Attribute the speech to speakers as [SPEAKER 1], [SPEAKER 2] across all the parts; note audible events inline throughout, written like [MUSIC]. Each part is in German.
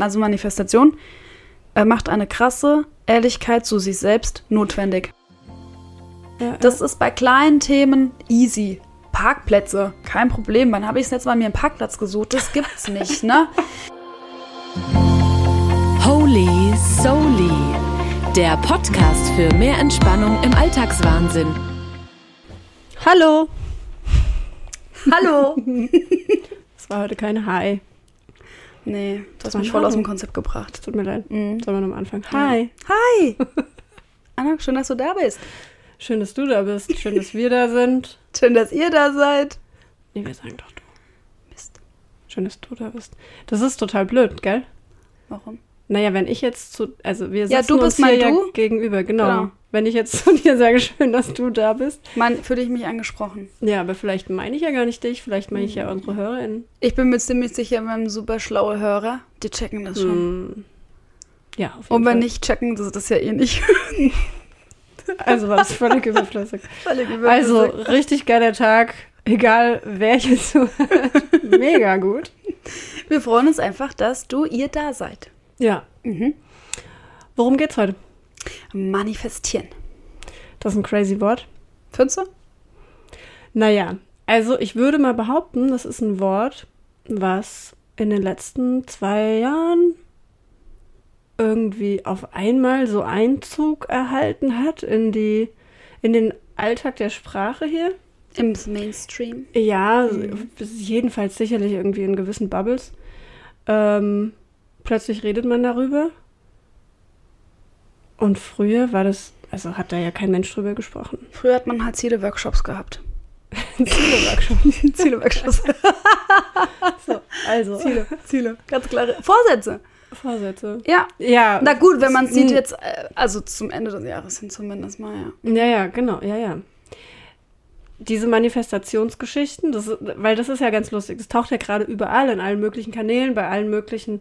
[SPEAKER 1] Also Manifestation äh, macht eine krasse Ehrlichkeit zu sich selbst notwendig.
[SPEAKER 2] Ja,
[SPEAKER 1] Das ist bei kleinen Themen easy. Parkplätze, kein Problem. Wann habe ich das letzte Mal mir einen Parkplatz gesucht? Das gibt's nicht, ne? [LAUGHS]
[SPEAKER 3] Holy Soli, der Podcast für mehr Entspannung im Alltagswahnsinn.
[SPEAKER 2] Hallo.
[SPEAKER 1] Hallo! [LAUGHS]
[SPEAKER 2] Es war heute kein Hi.
[SPEAKER 1] Nee, du hast mich voll aus dem Konzept gebracht.
[SPEAKER 2] Tut mir leid.
[SPEAKER 1] Mhm.
[SPEAKER 2] Sollen wir nochmal anfangen? Hi.
[SPEAKER 1] Hi! [LAUGHS] Anna, schön, dass du da bist.
[SPEAKER 2] Schön, dass du da bist. Schön, dass wir da sind.
[SPEAKER 1] Schön, dass ihr da seid.
[SPEAKER 2] Nee, wir sagen doch du.
[SPEAKER 1] Mist.
[SPEAKER 2] Schön, dass du da bist. Das ist total blöd, gell?
[SPEAKER 1] Warum?
[SPEAKER 2] Naja, wenn ich jetzt zu, also wir
[SPEAKER 1] Ja,
[SPEAKER 2] sitzen
[SPEAKER 1] du bist
[SPEAKER 2] uns hier
[SPEAKER 1] mein
[SPEAKER 2] ja
[SPEAKER 1] Du.
[SPEAKER 2] gegenüber, genau.
[SPEAKER 1] Genau.
[SPEAKER 2] Wenn ich jetzt [LAUGHS] zu dir sage, schön, dass du da bist.
[SPEAKER 1] Man, fühle ich mich angesprochen.
[SPEAKER 2] Ja, aber vielleicht meine ich ja gar nicht dich, vielleicht meine ich ja unsere HörerInnen.
[SPEAKER 1] Ich bin mir ziemlich sicher, wir haben super schlaue Hörer. Die checken das schon.
[SPEAKER 2] Hm. Ja, auf jeden
[SPEAKER 1] Und wenn
[SPEAKER 2] Fall.
[SPEAKER 1] nicht checken, das ist das ja eh nicht. [LAUGHS]
[SPEAKER 2] Also war das völlig überflüssig. [LAUGHS]
[SPEAKER 1] Völlig
[SPEAKER 2] Also
[SPEAKER 1] überflüssig.
[SPEAKER 2] richtig geiler Tag, egal wer hier zuhört. Mega gut.
[SPEAKER 1] wir freuen uns einfach, dass du, ihr da seid.
[SPEAKER 2] Ja.
[SPEAKER 1] Mhm.
[SPEAKER 2] Worum geht's heute?
[SPEAKER 1] Manifestieren.
[SPEAKER 2] Das ist ein crazy Wort.
[SPEAKER 1] Findest du?
[SPEAKER 2] Naja, also ich würde mal behaupten, das ist ein Wort, was in den letzten zwei Jahren irgendwie auf einmal so Einzug erhalten hat in die, in den Alltag der Sprache hier.
[SPEAKER 1] Im Mainstream.
[SPEAKER 2] Ja,
[SPEAKER 1] Mhm.
[SPEAKER 2] jedenfalls sicherlich irgendwie in gewissen Bubbles. Ähm, plötzlich redet man darüber. Und früher war das, also hat da ja kein Mensch drüber gesprochen.
[SPEAKER 1] Früher hat man halt Ziele-Workshops gehabt.
[SPEAKER 2] Ziele-Workshop. [LAUGHS]
[SPEAKER 1] Ziele-Workshops. [LAUGHS] [LAUGHS]
[SPEAKER 2] so, also,
[SPEAKER 1] Ziele, Ziele. Ganz klare Vorsätze.
[SPEAKER 2] Vorsätze.
[SPEAKER 1] Ja.
[SPEAKER 2] Ja.
[SPEAKER 1] Na gut, wenn man sieht jetzt, äh, also zum Ende des Jahres hin zumindest mal, ja.
[SPEAKER 2] Ja, ja, genau, ja, ja. Diese Manifestationsgeschichten, das, weil das ist ja ganz lustig. Es taucht ja gerade überall in allen möglichen Kanälen, bei allen möglichen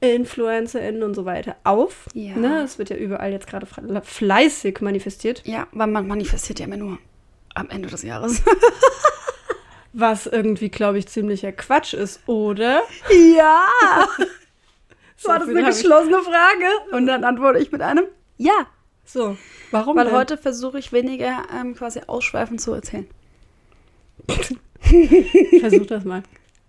[SPEAKER 2] InfluencerInnen und so weiter auf.
[SPEAKER 1] Ja.
[SPEAKER 2] Ne? Es wird ja überall jetzt gerade fle- fleißig manifestiert.
[SPEAKER 1] Ja, weil man manifestiert ja immer nur am Ende des Jahres. [LAUGHS]
[SPEAKER 2] Was irgendwie, glaube ich, ziemlicher Quatsch ist, oder?
[SPEAKER 1] ja! [LAUGHS]
[SPEAKER 2] So
[SPEAKER 1] War das eine geschlossene Frage? Und dann antworte ich mit einem Ja.
[SPEAKER 2] So, warum
[SPEAKER 1] Weil
[SPEAKER 2] denn?
[SPEAKER 1] heute versuche ich weniger ähm, quasi ausschweifend zu erzählen. [LAUGHS]
[SPEAKER 2] Versuch das mal.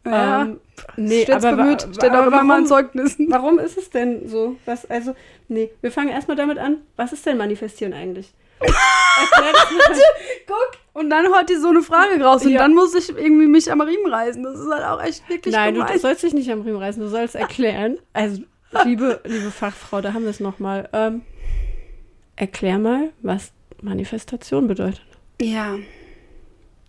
[SPEAKER 1] Ja.
[SPEAKER 2] Ähm, nee, aber,
[SPEAKER 1] bemüht, steht
[SPEAKER 2] aber
[SPEAKER 1] immer mal
[SPEAKER 2] warum,
[SPEAKER 1] Zeugnissen. [LAUGHS]
[SPEAKER 2] warum ist es denn so? Was, also, nee, wir fangen erstmal damit an. Was ist denn Manifestieren eigentlich?
[SPEAKER 1] Guck. Und dann haut die so eine Frage raus und
[SPEAKER 2] Ja.
[SPEAKER 1] dann muss ich irgendwie mich am Riemen reißen. Das ist halt auch echt wirklich
[SPEAKER 2] Nein, du,
[SPEAKER 1] gemein.
[SPEAKER 2] du sollst dich nicht am Riemen reißen, du sollst erklären. Also, liebe, liebe Fachfrau, da haben wir es nochmal. Ähm, erklär mal, was Manifestation bedeutet.
[SPEAKER 1] Ja.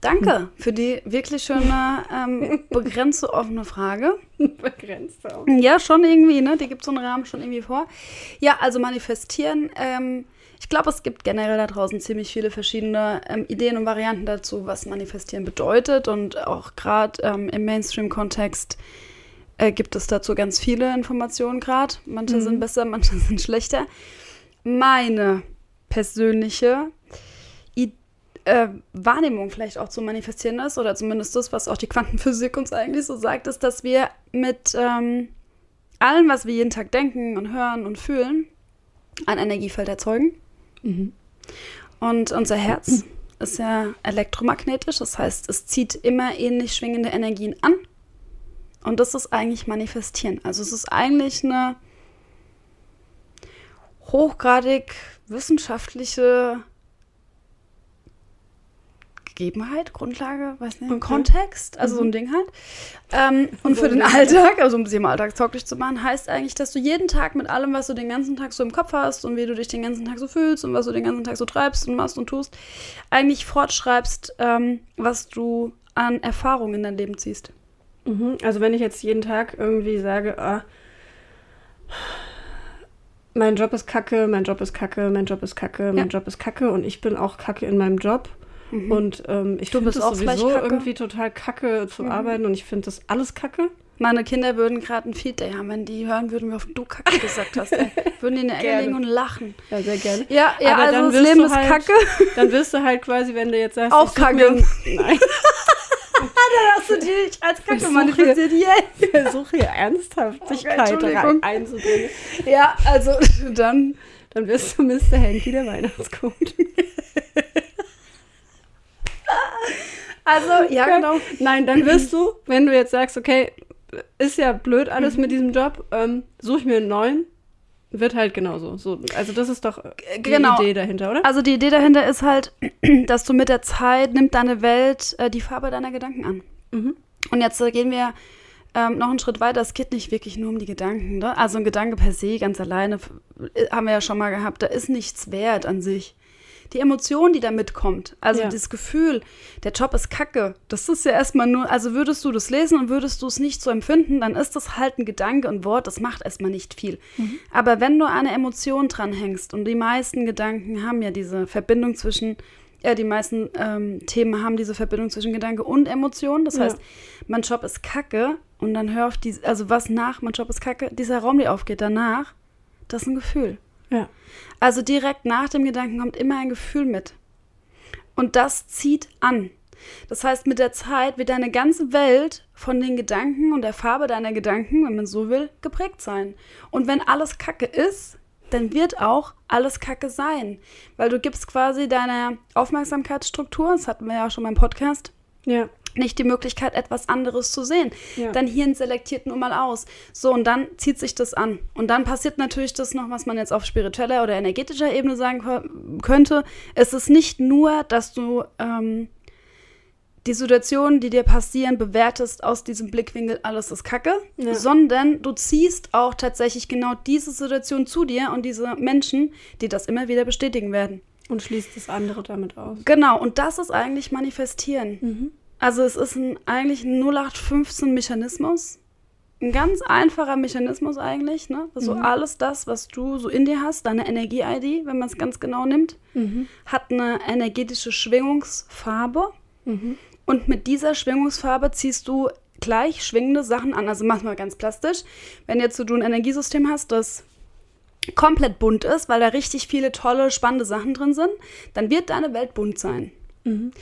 [SPEAKER 1] Danke für die wirklich schöne, ähm, [LAUGHS] begrenzte offene Frage.
[SPEAKER 2] Begrenzt auch.
[SPEAKER 1] Ja, schon irgendwie, ne? Die gibt so einen Rahmen schon irgendwie vor. Ja, also manifestieren. Ähm, ich glaube, es gibt generell da draußen ziemlich viele verschiedene ähm, Ideen und Varianten dazu, was manifestieren bedeutet. Und auch gerade ähm, im Mainstream-Kontext äh, gibt es dazu ganz viele Informationen gerade. Manche
[SPEAKER 2] Mhm.
[SPEAKER 1] sind besser, [LAUGHS] manche sind schlechter. Meine persönliche äh, Wahrnehmung vielleicht auch zu manifestieren ist, oder zumindest das, was auch die Quantenphysik uns eigentlich so sagt, ist, dass wir mit ähm, allem, was wir jeden Tag denken und hören und fühlen, ein Energiefeld erzeugen.
[SPEAKER 2] Mhm.
[SPEAKER 1] Und unser Herz ist ja elektromagnetisch, das heißt, es zieht immer ähnlich schwingende Energien an. Und das ist eigentlich manifestieren. Also es ist eigentlich eine hochgradig wissenschaftliche Gegebenheit, Grundlage, weiß nicht,
[SPEAKER 2] Okay.
[SPEAKER 1] Kontext, also so ein Ding halt. Ähm, und für den. Alltag, also um es im Alltag tauglich zu machen, heißt eigentlich, dass du jeden Tag mit allem, was du den ganzen Tag so im Kopf hast und wie du dich den ganzen Tag so fühlst und was du den ganzen Tag so treibst und machst und tust, eigentlich fortschreibst, ähm, was du an Erfahrungen in dein Leben ziehst.
[SPEAKER 2] Mhm. Also wenn ich jetzt jeden Tag irgendwie sage, ah, mein Job ist kacke, mein Job ist kacke, mein Job ist kacke, mein Job ist kacke und ich bin auch kacke in meinem Job. Und ähm, ich finde
[SPEAKER 1] bist
[SPEAKER 2] es
[SPEAKER 1] auch vielleicht
[SPEAKER 2] sowieso irgendwie total kacke zu arbeiten und ich finde das alles kacke.
[SPEAKER 1] Meine Kinder würden gerade ein Feed Day haben, wenn die hören würden, wie oft du Kacke gesagt hast. Ey. [LAUGHS] Würden die in der Ecke liegen und lachen.
[SPEAKER 2] Ja, sehr gerne.
[SPEAKER 1] Ja, ja,
[SPEAKER 2] Aber dann
[SPEAKER 1] also das Leben ist
[SPEAKER 2] halt-
[SPEAKER 1] Kacke. [LAUGHS]
[SPEAKER 2] Dann wirst du halt quasi, wenn du jetzt sagst,
[SPEAKER 1] Auch kacke.
[SPEAKER 2] Nein. [LAUGHS]
[SPEAKER 1] Hast du dich als Kacke manifestiert.
[SPEAKER 2] Ich versuche hier Ernsthaftigkeit
[SPEAKER 1] Okay,
[SPEAKER 2] einzubringen.
[SPEAKER 1] Ja, also dann.
[SPEAKER 2] Dann wirst du Mr. Hanky, der Weihnachtscoach. [LAUGHS]
[SPEAKER 1] Also, ja, genau.
[SPEAKER 2] Nein, dann wirst du, wenn du jetzt sagst, okay, ist ja blöd alles mit diesem Job, ähm, suche ich mir einen neuen, wird halt genauso. So, also das ist doch die
[SPEAKER 1] Genau.
[SPEAKER 2] Idee dahinter, oder?
[SPEAKER 1] Also die Idee dahinter ist halt, [CLEARS THROAT] dass du mit der Zeit nimmt deine Welt äh, die Farbe deiner Gedanken an.
[SPEAKER 2] Mhm.
[SPEAKER 1] Und jetzt äh, gehen wir ähm, noch einen Schritt weiter. Es geht nicht wirklich nur um die Gedanken. Ne? Also ein Gedanke per se, ganz alleine, äh, haben wir ja schon mal gehabt, da ist nichts wert an sich. Die Emotion, die da mitkommt, also
[SPEAKER 2] Ja.
[SPEAKER 1] das Gefühl, der Job ist kacke, das ist ja erstmal nur, also würdest du das lesen und würdest du es nicht so empfinden, dann ist das halt ein Gedanke und Wort, das macht erstmal nicht viel. Aber wenn du eine Emotion dranhängst und die meisten Gedanken haben ja diese Verbindung zwischen, ja, die meisten ähm, Themen haben diese Verbindung zwischen Gedanke und Emotion. Das
[SPEAKER 2] Ja.
[SPEAKER 1] heißt, mein Job ist kacke und dann hör auf die, also was nach, mein Job ist kacke, dieser Raum, der aufgeht danach, das ist ein Gefühl.
[SPEAKER 2] Ja.
[SPEAKER 1] Also direkt nach dem Gedanken kommt immer ein Gefühl mit. Und das zieht an. Das heißt, mit der Zeit wird deine ganze Welt von den Gedanken und der Farbe deiner Gedanken, wenn man so will, geprägt sein. Und wenn alles Kacke ist, dann wird auch alles Kacke sein. Weil du gibst quasi deiner Aufmerksamkeitsstruktur, das hatten wir ja auch schon beim Podcast,
[SPEAKER 2] Ja.
[SPEAKER 1] Nicht die Möglichkeit, etwas anderes zu sehen.
[SPEAKER 2] Ja.
[SPEAKER 1] Dein Hirn selektiert nun mal aus. So, und dann zieht sich das an. Und dann passiert natürlich das noch, was man jetzt auf spiritueller oder energetischer Ebene sagen könnte. Es ist nicht nur, dass du ähm, die Situationen, die dir passieren, bewertest aus diesem Blickwinkel, alles ist Kacke,
[SPEAKER 2] Ja.
[SPEAKER 1] sondern du ziehst auch tatsächlich genau diese Situation zu dir und diese Menschen, die das immer wieder bestätigen werden.
[SPEAKER 2] Und schließt das andere damit aus.
[SPEAKER 1] Genau, und das ist eigentlich Manifestieren.
[SPEAKER 2] Mhm.
[SPEAKER 1] Also es ist ein, eigentlich ein 0815-Mechanismus. Ein ganz einfacher Mechanismus eigentlich, ne? So
[SPEAKER 2] Mhm.
[SPEAKER 1] alles das, was du so in dir hast, deine Energie-ID, wenn man es ganz genau nimmt,
[SPEAKER 2] Mhm.
[SPEAKER 1] hat eine energetische Schwingungsfarbe.
[SPEAKER 2] Mhm.
[SPEAKER 1] Und mit dieser Schwingungsfarbe ziehst du gleich schwingende Sachen an. Also mach mal ganz plastisch. Wenn jetzt so du ein Energiesystem hast, das komplett bunt ist, weil da richtig viele tolle, spannende Sachen drin sind, dann wird deine Welt bunt sein.
[SPEAKER 2] Mhm.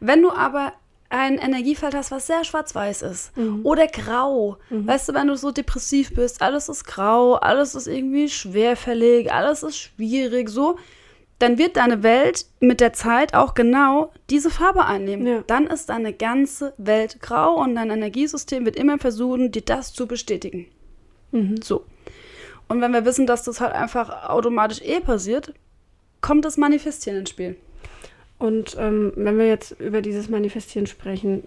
[SPEAKER 1] Wenn du aber ein Energiefeld hast, was sehr schwarz-weiß ist
[SPEAKER 2] Mhm.
[SPEAKER 1] oder grau, weißt du, wenn du so depressiv bist, alles ist grau, alles ist irgendwie schwerfällig, alles ist schwierig, so, dann wird deine Welt mit der Zeit auch genau diese Farbe einnehmen.
[SPEAKER 2] Ja.
[SPEAKER 1] Dann ist deine ganze Welt grau und dein Energiesystem wird immer versuchen, dir das zu bestätigen.
[SPEAKER 2] Mhm.
[SPEAKER 1] So. Und wenn wir wissen, dass das halt einfach automatisch eh passiert, kommt das Manifestieren ins Spiel.
[SPEAKER 2] Und ähm, wenn wir jetzt über dieses Manifestieren sprechen,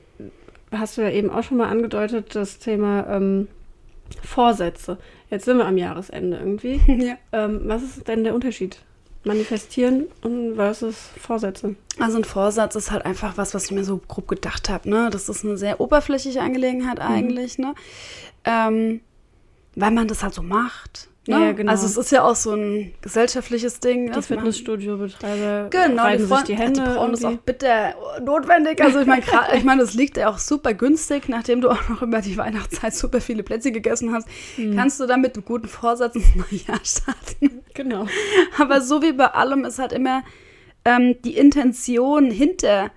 [SPEAKER 2] hast du ja eben auch schon mal angedeutet, das Thema ähm, Vorsätze. Jetzt sind wir am Jahresende irgendwie. [LAUGHS]
[SPEAKER 1] ja.
[SPEAKER 2] Ähm, was ist denn der Unterschied? Manifestieren und versus Vorsätze.
[SPEAKER 1] Also ein Vorsatz ist halt einfach was, was ich mir so grob gedacht habe. Ne? Das ist eine sehr oberflächliche Angelegenheit eigentlich, ne? Ähm, weil man das halt so macht. Ne?
[SPEAKER 2] Ja, genau.
[SPEAKER 1] Also es ist ja auch so ein gesellschaftliches Ding.
[SPEAKER 2] Die Fitnessstudio-Betreiber
[SPEAKER 1] Genau, die,
[SPEAKER 2] sich die Hände.
[SPEAKER 1] die brauchen das auch bitter notwendig. Also ich meine, [LAUGHS] ich meine, das liegt ja auch super günstig, nachdem du auch noch über die Weihnachtszeit super viele Plätze gegessen hast,
[SPEAKER 2] Mhm.
[SPEAKER 1] kannst du dann mit einem guten Vorsatz ins neue Jahr starten.
[SPEAKER 2] Genau.
[SPEAKER 1] Aber so wie bei allem ist halt immer ähm, die Intention hinter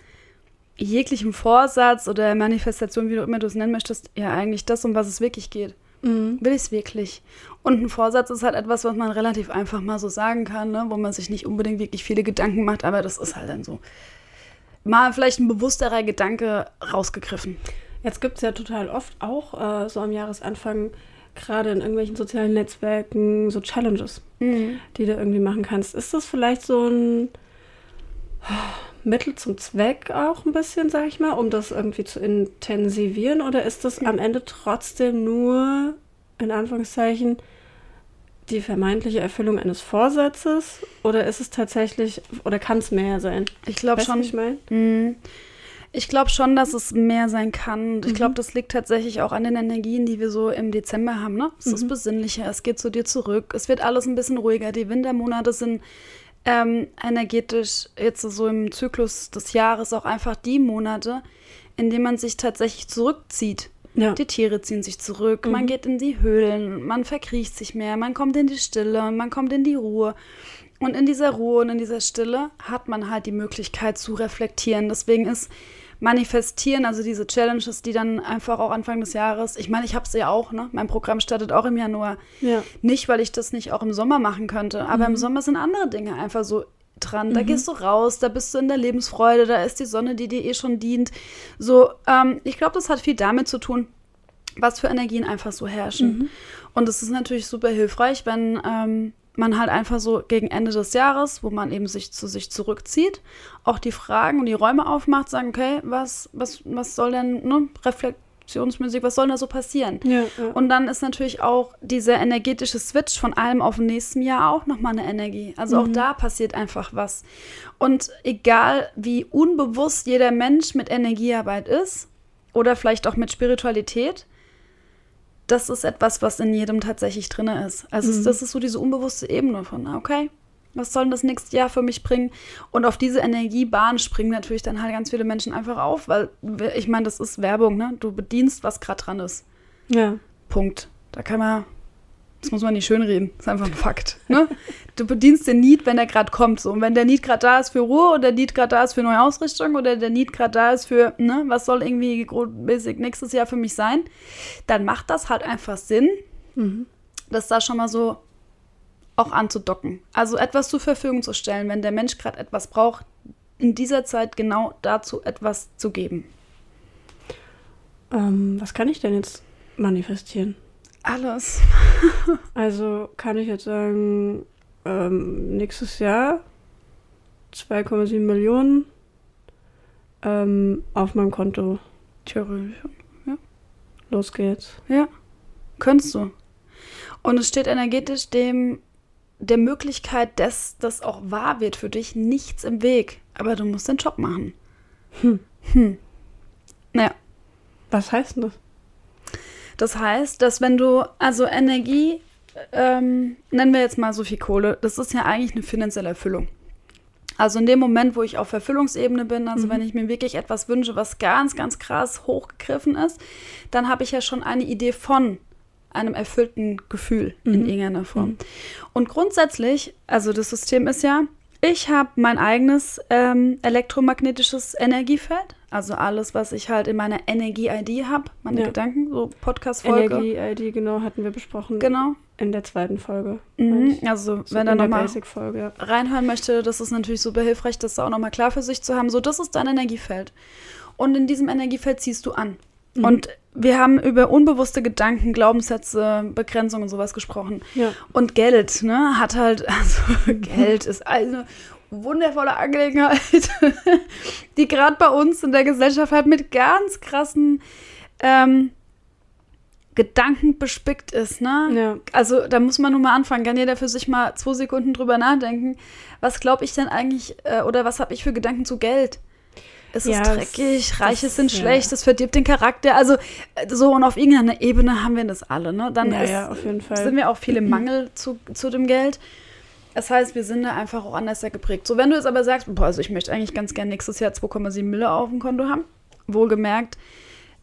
[SPEAKER 1] jeglichem Vorsatz oder Manifestation, wie du immer du es nennen möchtest, ja eigentlich das, um was es wirklich geht.
[SPEAKER 2] Mhm.
[SPEAKER 1] Will ich es wirklich? Und ein Vorsatz ist halt etwas, was man relativ einfach mal so sagen kann, ne? wo man sich nicht unbedingt wirklich viele Gedanken macht, aber das ist halt dann so. Mal vielleicht ein bewussterer Gedanke rausgegriffen.
[SPEAKER 2] Jetzt gibt es ja total oft auch äh, so am Jahresanfang, gerade in irgendwelchen sozialen Netzwerken, so Challenges, die du irgendwie machen kannst. Ist das vielleicht so ein Mittel zum Zweck auch ein bisschen, sag ich mal, um das irgendwie zu intensivieren? Oder ist das am Ende trotzdem nur, in Anführungszeichen, die vermeintliche Erfüllung eines Vorsatzes? Oder ist es tatsächlich, oder kann es mehr sein?
[SPEAKER 1] Ich glaube schon.
[SPEAKER 2] ich meine?
[SPEAKER 1] Mhm. Ich glaube schon, dass es mehr sein kann. Ich
[SPEAKER 2] Mhm.
[SPEAKER 1] glaube, das liegt tatsächlich auch an den Energien, die wir so im Dezember haben. Ne? Es ist
[SPEAKER 2] Mhm.
[SPEAKER 1] besinnlicher, es geht zu dir zurück, es wird alles ein bisschen ruhiger. Die Wintermonate sind ähm, energetisch jetzt so im Zyklus des Jahres auch einfach die Monate, in denen man sich tatsächlich zurückzieht.
[SPEAKER 2] Ja.
[SPEAKER 1] Die Tiere ziehen sich zurück, man
[SPEAKER 2] Mhm.
[SPEAKER 1] geht in die Höhlen, man verkriecht sich mehr, man kommt in die Stille man kommt in die Ruhe. Und in dieser Ruhe und in dieser Stille hat man halt die Möglichkeit zu reflektieren. Deswegen ist manifestieren, also diese Challenges, die dann einfach auch Anfang des Jahres, ich meine, ich habe es ja auch, ne? Mein Programm startet auch im Januar.
[SPEAKER 2] Ja.
[SPEAKER 1] Nicht, weil ich das nicht auch im Sommer machen könnte, aber im Sommer sind andere Dinge einfach so dran. Da gehst du raus, da bist du in der Lebensfreude, da ist die Sonne, die dir eh schon dient. So, ähm, ich glaube, das hat viel damit zu tun, was für Energien einfach so herrschen. Und es ist natürlich super hilfreich, wenn ähm, man halt einfach so gegen Ende des Jahres, wo man eben sich zu sich zurückzieht, auch die Fragen und die Räume aufmacht, sagen, okay, was, was, was soll denn, ne, reflexionsmäßig, was soll da so passieren?
[SPEAKER 2] Ja, ja.
[SPEAKER 1] Und dann ist natürlich auch dieser energetische Switch von einem auf dem nächsten Jahr auch nochmal eine Energie. Also auch da passiert einfach was. Und egal wie unbewusst jeder Mensch mit Energiearbeit ist oder vielleicht auch mit Spiritualität, das ist etwas, was in jedem tatsächlich drin ist. Also es- das ist so diese unbewusste Ebene von, ah, okay, was soll denn das nächste Jahr für mich bringen? Und auf diese Energiebahn springen natürlich dann halt ganz viele Menschen einfach auf, weil ich meine, das ist Werbung, ne? Du bedienst, was gerade dran ist.
[SPEAKER 2] ja.
[SPEAKER 1] Punkt. Da kann man, das muss man nicht schönreden, das ist einfach ein Fakt. Ne? Du bedienst den Need, wenn der gerade kommt. So. Und wenn der Need gerade da ist für Ruhe oder der Need gerade da ist für neue Ausrichtung oder der Need gerade da ist für, ne, was soll irgendwie grundmäßig nächstes Jahr für mich sein, dann macht das halt einfach Sinn, das da schon mal so auch anzudocken. Also etwas zur Verfügung zu stellen, wenn der Mensch gerade etwas braucht, in dieser Zeit genau dazu etwas zu geben.
[SPEAKER 2] Ähm, was kann ich denn jetzt manifestieren?
[SPEAKER 1] Alles. [LAUGHS]
[SPEAKER 2] Also kann ich jetzt sagen, ähm, nächstes Jahr 2,7 Millionen ähm, auf meinem Konto.
[SPEAKER 1] Theoretisch.
[SPEAKER 2] Los geht's.
[SPEAKER 1] Ja, könntest du. Und es steht energetisch dem der Möglichkeit, dass das auch wahr wird für dich, nichts im Weg. Aber du musst den Job machen.
[SPEAKER 2] Hm.
[SPEAKER 1] Hm. Naja,
[SPEAKER 2] Was heißt denn das?
[SPEAKER 1] Das heißt, dass wenn du, also Energie, ähm, nennen wir jetzt mal so viel Kohle, das ist ja eigentlich eine finanzielle Erfüllung. Also in dem Moment, wo ich auf Erfüllungsebene bin, also wenn ich mir wirklich etwas wünsche, was ganz, ganz krass hochgegriffen ist, dann habe ich ja schon eine Idee von einem erfüllten Gefühl in irgendeiner Form. Und grundsätzlich, also das System ist ja, ich habe mein eigenes ähm, elektromagnetisches Energiefeld, also alles, was ich halt in meiner Energie-ID habe, meine
[SPEAKER 2] Ja.
[SPEAKER 1] Gedanken, so Podcast-Folge.
[SPEAKER 2] Energie-ID, genau, hatten wir besprochen.
[SPEAKER 1] Genau.
[SPEAKER 2] In der zweiten Folge.
[SPEAKER 1] Mhm. Also,
[SPEAKER 2] So
[SPEAKER 1] wenn er nochmal
[SPEAKER 2] ja.
[SPEAKER 1] reinhören möchte, das ist natürlich super hilfreich, das auch nochmal klar für sich zu haben. So, das ist dein Energiefeld. Und in diesem Energiefeld ziehst du an.
[SPEAKER 2] Mhm.
[SPEAKER 1] Und wir haben über unbewusste Gedanken, Glaubenssätze, Begrenzungen und sowas gesprochen.
[SPEAKER 2] Ja.
[SPEAKER 1] Und Geld, ne, hat halt, also [LAUGHS] Geld ist eine wundervolle Angelegenheit, [LAUGHS] die gerade bei uns in der Gesellschaft halt mit ganz krassen ähm, Gedanken bespickt ist, ne?
[SPEAKER 2] Ja.
[SPEAKER 1] Also da muss man nun mal anfangen, kann jeder für sich mal zwei Sekunden drüber nachdenken. Was glaube ich denn eigentlich, äh, oder was habe ich für Gedanken zu Geld? Es ist
[SPEAKER 2] Ja, das-
[SPEAKER 1] dreckig, Reiche
[SPEAKER 2] das-
[SPEAKER 1] sind
[SPEAKER 2] ja.
[SPEAKER 1] schlecht, das verdirbt den Charakter. Also äh, so und auf irgendeiner Ebene haben wir das alle, ne? Dann
[SPEAKER 2] Ja,
[SPEAKER 1] ist,
[SPEAKER 2] ja,
[SPEAKER 1] sind wir auch viel im [CLEARS THROAT] Mangel zu, zu dem Geld. Das heißt, wir sind da einfach auch anders sehr geprägt. So, wenn du jetzt aber sagst, boah, also ich möchte eigentlich ganz gerne nächstes Jahr 2,7 Mille auf dem Konto haben, wohlgemerkt,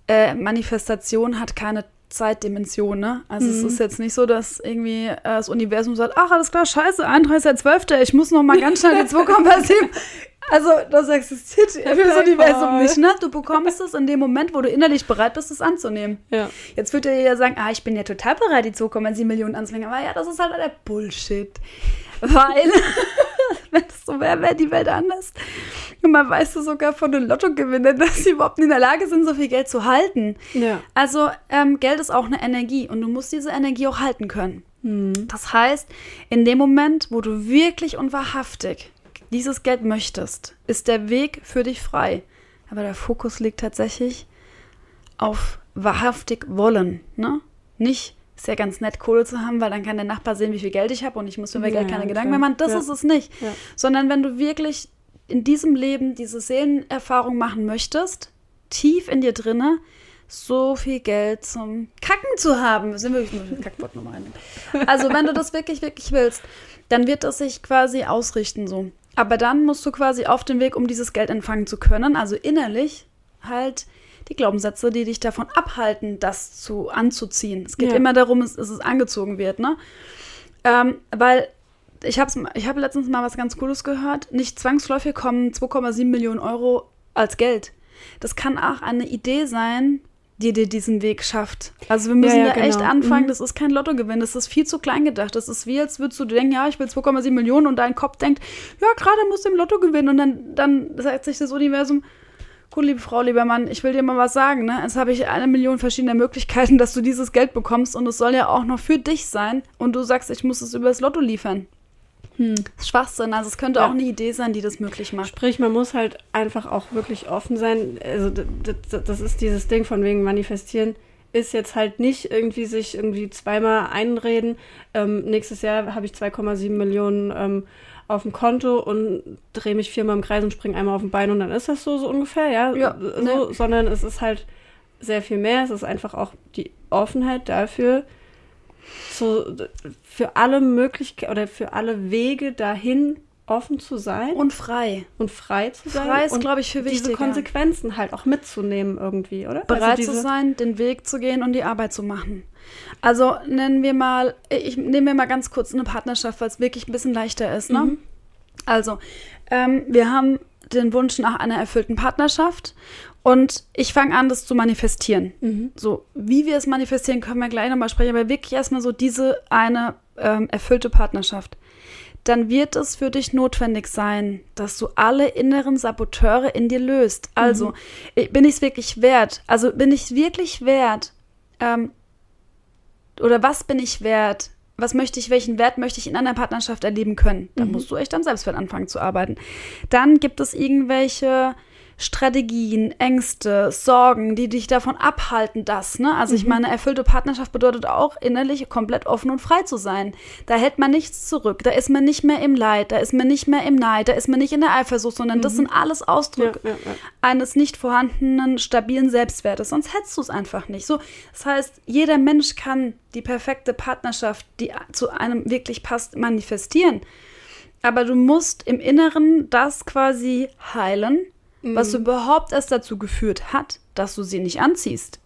[SPEAKER 1] äh, Manifestation hat keine Zeitdimension, ne? Also es ist jetzt nicht so, dass irgendwie äh, das Universum sagt, ach, alles klar, scheiße, 31.12., ich muss noch mal ganz schnell die [LAUGHS] 2,7. Also das existiert für das
[SPEAKER 2] Paypal.
[SPEAKER 1] Universum nicht, ne? Du bekommst es in dem Moment, wo du innerlich bereit bist, es anzunehmen.
[SPEAKER 2] Ja.
[SPEAKER 1] Jetzt wird ja jeder sagen, ah, ich bin ja total bereit, die 2,7 Millionen anzunehmen. Aber ja, das ist halt der Bullshit. Weil, [LAUGHS] wenn es so wäre, wäre die Welt anders. Und man weiß es sogar von den Lottogewinnern, dass sie überhaupt nicht in der Lage sind, so viel Geld zu halten.
[SPEAKER 2] Ja.
[SPEAKER 1] Also ähm, Geld ist auch eine Energie und du musst diese Energie auch halten können. Das heißt, in dem Moment, wo du wirklich und wahrhaftig dieses Geld möchtest, ist der Weg für dich frei. Aber der Fokus liegt tatsächlich auf wahrhaftig wollen. Ne? Nicht, ist ja ganz nett, Kohle zu haben, weil dann kann der Nachbar sehen, wie viel Geld ich habe und ich muss mir über
[SPEAKER 2] Ja,
[SPEAKER 1] Geld keine
[SPEAKER 2] ja,
[SPEAKER 1] Gedanken mehr machen. Das
[SPEAKER 2] Ja.
[SPEAKER 1] ist es nicht.
[SPEAKER 2] Ja.
[SPEAKER 1] Sondern wenn du wirklich in diesem Leben diese Seelenerfahrung machen möchtest, tief in dir drinne, so viel Geld zum Kacken zu haben. Wir sind wirklich nur ein Kackwort ein. Also, wenn du das wirklich, wirklich willst, dann wird das sich quasi ausrichten so. Aber dann musst du quasi auf dem Weg, um dieses Geld empfangen zu können, also innerlich halt die Glaubenssätze, die dich davon abhalten, das zu anzuziehen. Es geht
[SPEAKER 2] Ja.
[SPEAKER 1] immer darum, dass dass es angezogen wird, ne? Ähm, weil ich habe ich hab letztens mal was ganz Cooles gehört. Nicht zwangsläufig kommen 2,7 Millionen Euro als Geld. das kann auch eine Idee sein, die dir diesen Weg schafft. Also wir müssen
[SPEAKER 2] Ja, ja,
[SPEAKER 1] da echt
[SPEAKER 2] genau.
[SPEAKER 1] anfangen,
[SPEAKER 2] Mhm.
[SPEAKER 1] das ist kein Lottogewinn, das ist viel zu klein gedacht. Das ist wie, als würdest du denken, ja, ich will 2,7 Millionen und dein Kopf denkt, ja, gerade musst du im Lotto gewinnen und dann, dann sagt sich das Universum, gut, liebe Frau, lieber Mann, ich will dir mal was sagen, ne? Jetzt habe ich eine Million verschiedene Möglichkeiten, [LAUGHS] dass du dieses Geld bekommst und es soll ja auch noch für dich sein und du sagst, ich muss es über das Lotto liefern.
[SPEAKER 2] Hm.
[SPEAKER 1] Schwachsinn, also es könnte
[SPEAKER 2] Ja.
[SPEAKER 1] auch eine Idee sein, die das möglich macht.
[SPEAKER 2] Sprich, man muss halt einfach auch wirklich offen sein. Also das ist dieses Ding von wegen manifestieren ist jetzt halt nicht irgendwie sich irgendwie zweimal einreden. Ähm, nächstes Jahr habe ich 2,7 Millionen ähm, auf dem Konto und drehe mich viermal im Kreis und springe einmal auf den Bein und dann ist das so, so ungefähr, ja.
[SPEAKER 1] Ja,
[SPEAKER 2] so,
[SPEAKER 1] ne.
[SPEAKER 2] Sondern es ist halt sehr viel mehr. Es ist einfach auch die Offenheit dafür, zu, für alle Möglichkeiten oder für alle Wege dahin offen zu sein
[SPEAKER 1] Und frei.
[SPEAKER 2] und frei zu sein.
[SPEAKER 1] Frei ist, glaube ich, viel
[SPEAKER 2] diese
[SPEAKER 1] wichtiger.
[SPEAKER 2] Konsequenzen halt auch mitzunehmen irgendwie, oder?
[SPEAKER 1] bereit
[SPEAKER 2] also diese,
[SPEAKER 1] zu sein, den Weg zu gehen und die Arbeit zu machen. Also nennen wir mal, ich nehme mir mal ganz kurz eine Partnerschaft, weil es wirklich ein bisschen leichter ist. Ne?
[SPEAKER 2] Mhm.
[SPEAKER 1] Also, ähm, wir haben den Wunsch nach einer erfüllten Partnerschaft und ich fange an, das zu manifestieren.
[SPEAKER 2] Mhm.
[SPEAKER 1] So, wie wir es manifestieren, können wir gleich nochmal sprechen, aber wirklich erstmal so diese eine ähm, erfüllte Partnerschaft. Dann wird es für dich notwendig sein, dass du alle inneren Saboteure in dir löst. Also, ich- bin ich es wirklich wert? Also, bin ich wirklich wert? Ähm, oder was bin ich wert? Was möchte ich, welchen Wert möchte ich in einer Partnerschaft erleben können? Da musst du echt dann Selbstwert anfangen zu arbeiten. Dann gibt es irgendwelche Strategien, Ängste, Sorgen, die dich davon abhalten, das, ne? Also ich meine, erfüllte Partnerschaft bedeutet auch innerlich komplett offen und frei zu sein. Da hält man nichts zurück, da ist man nicht mehr im Leid, da ist man nicht mehr im Neid, da ist man nicht in der Eifersucht, sondern das sind alles
[SPEAKER 2] ja,
[SPEAKER 1] Ausdrücke
[SPEAKER 2] ja, ja.
[SPEAKER 1] eines nicht vorhandenen stabilen Selbstwertes. Sonst hättest du es einfach nicht. So, das heißt, jeder Mensch kann die perfekte Partnerschaft, die zu einem wirklich passt, manifestieren. Aber du musst im Inneren das quasi heilen, was überhaupt erst dazu geführt hat, dass du sie nicht anziehst.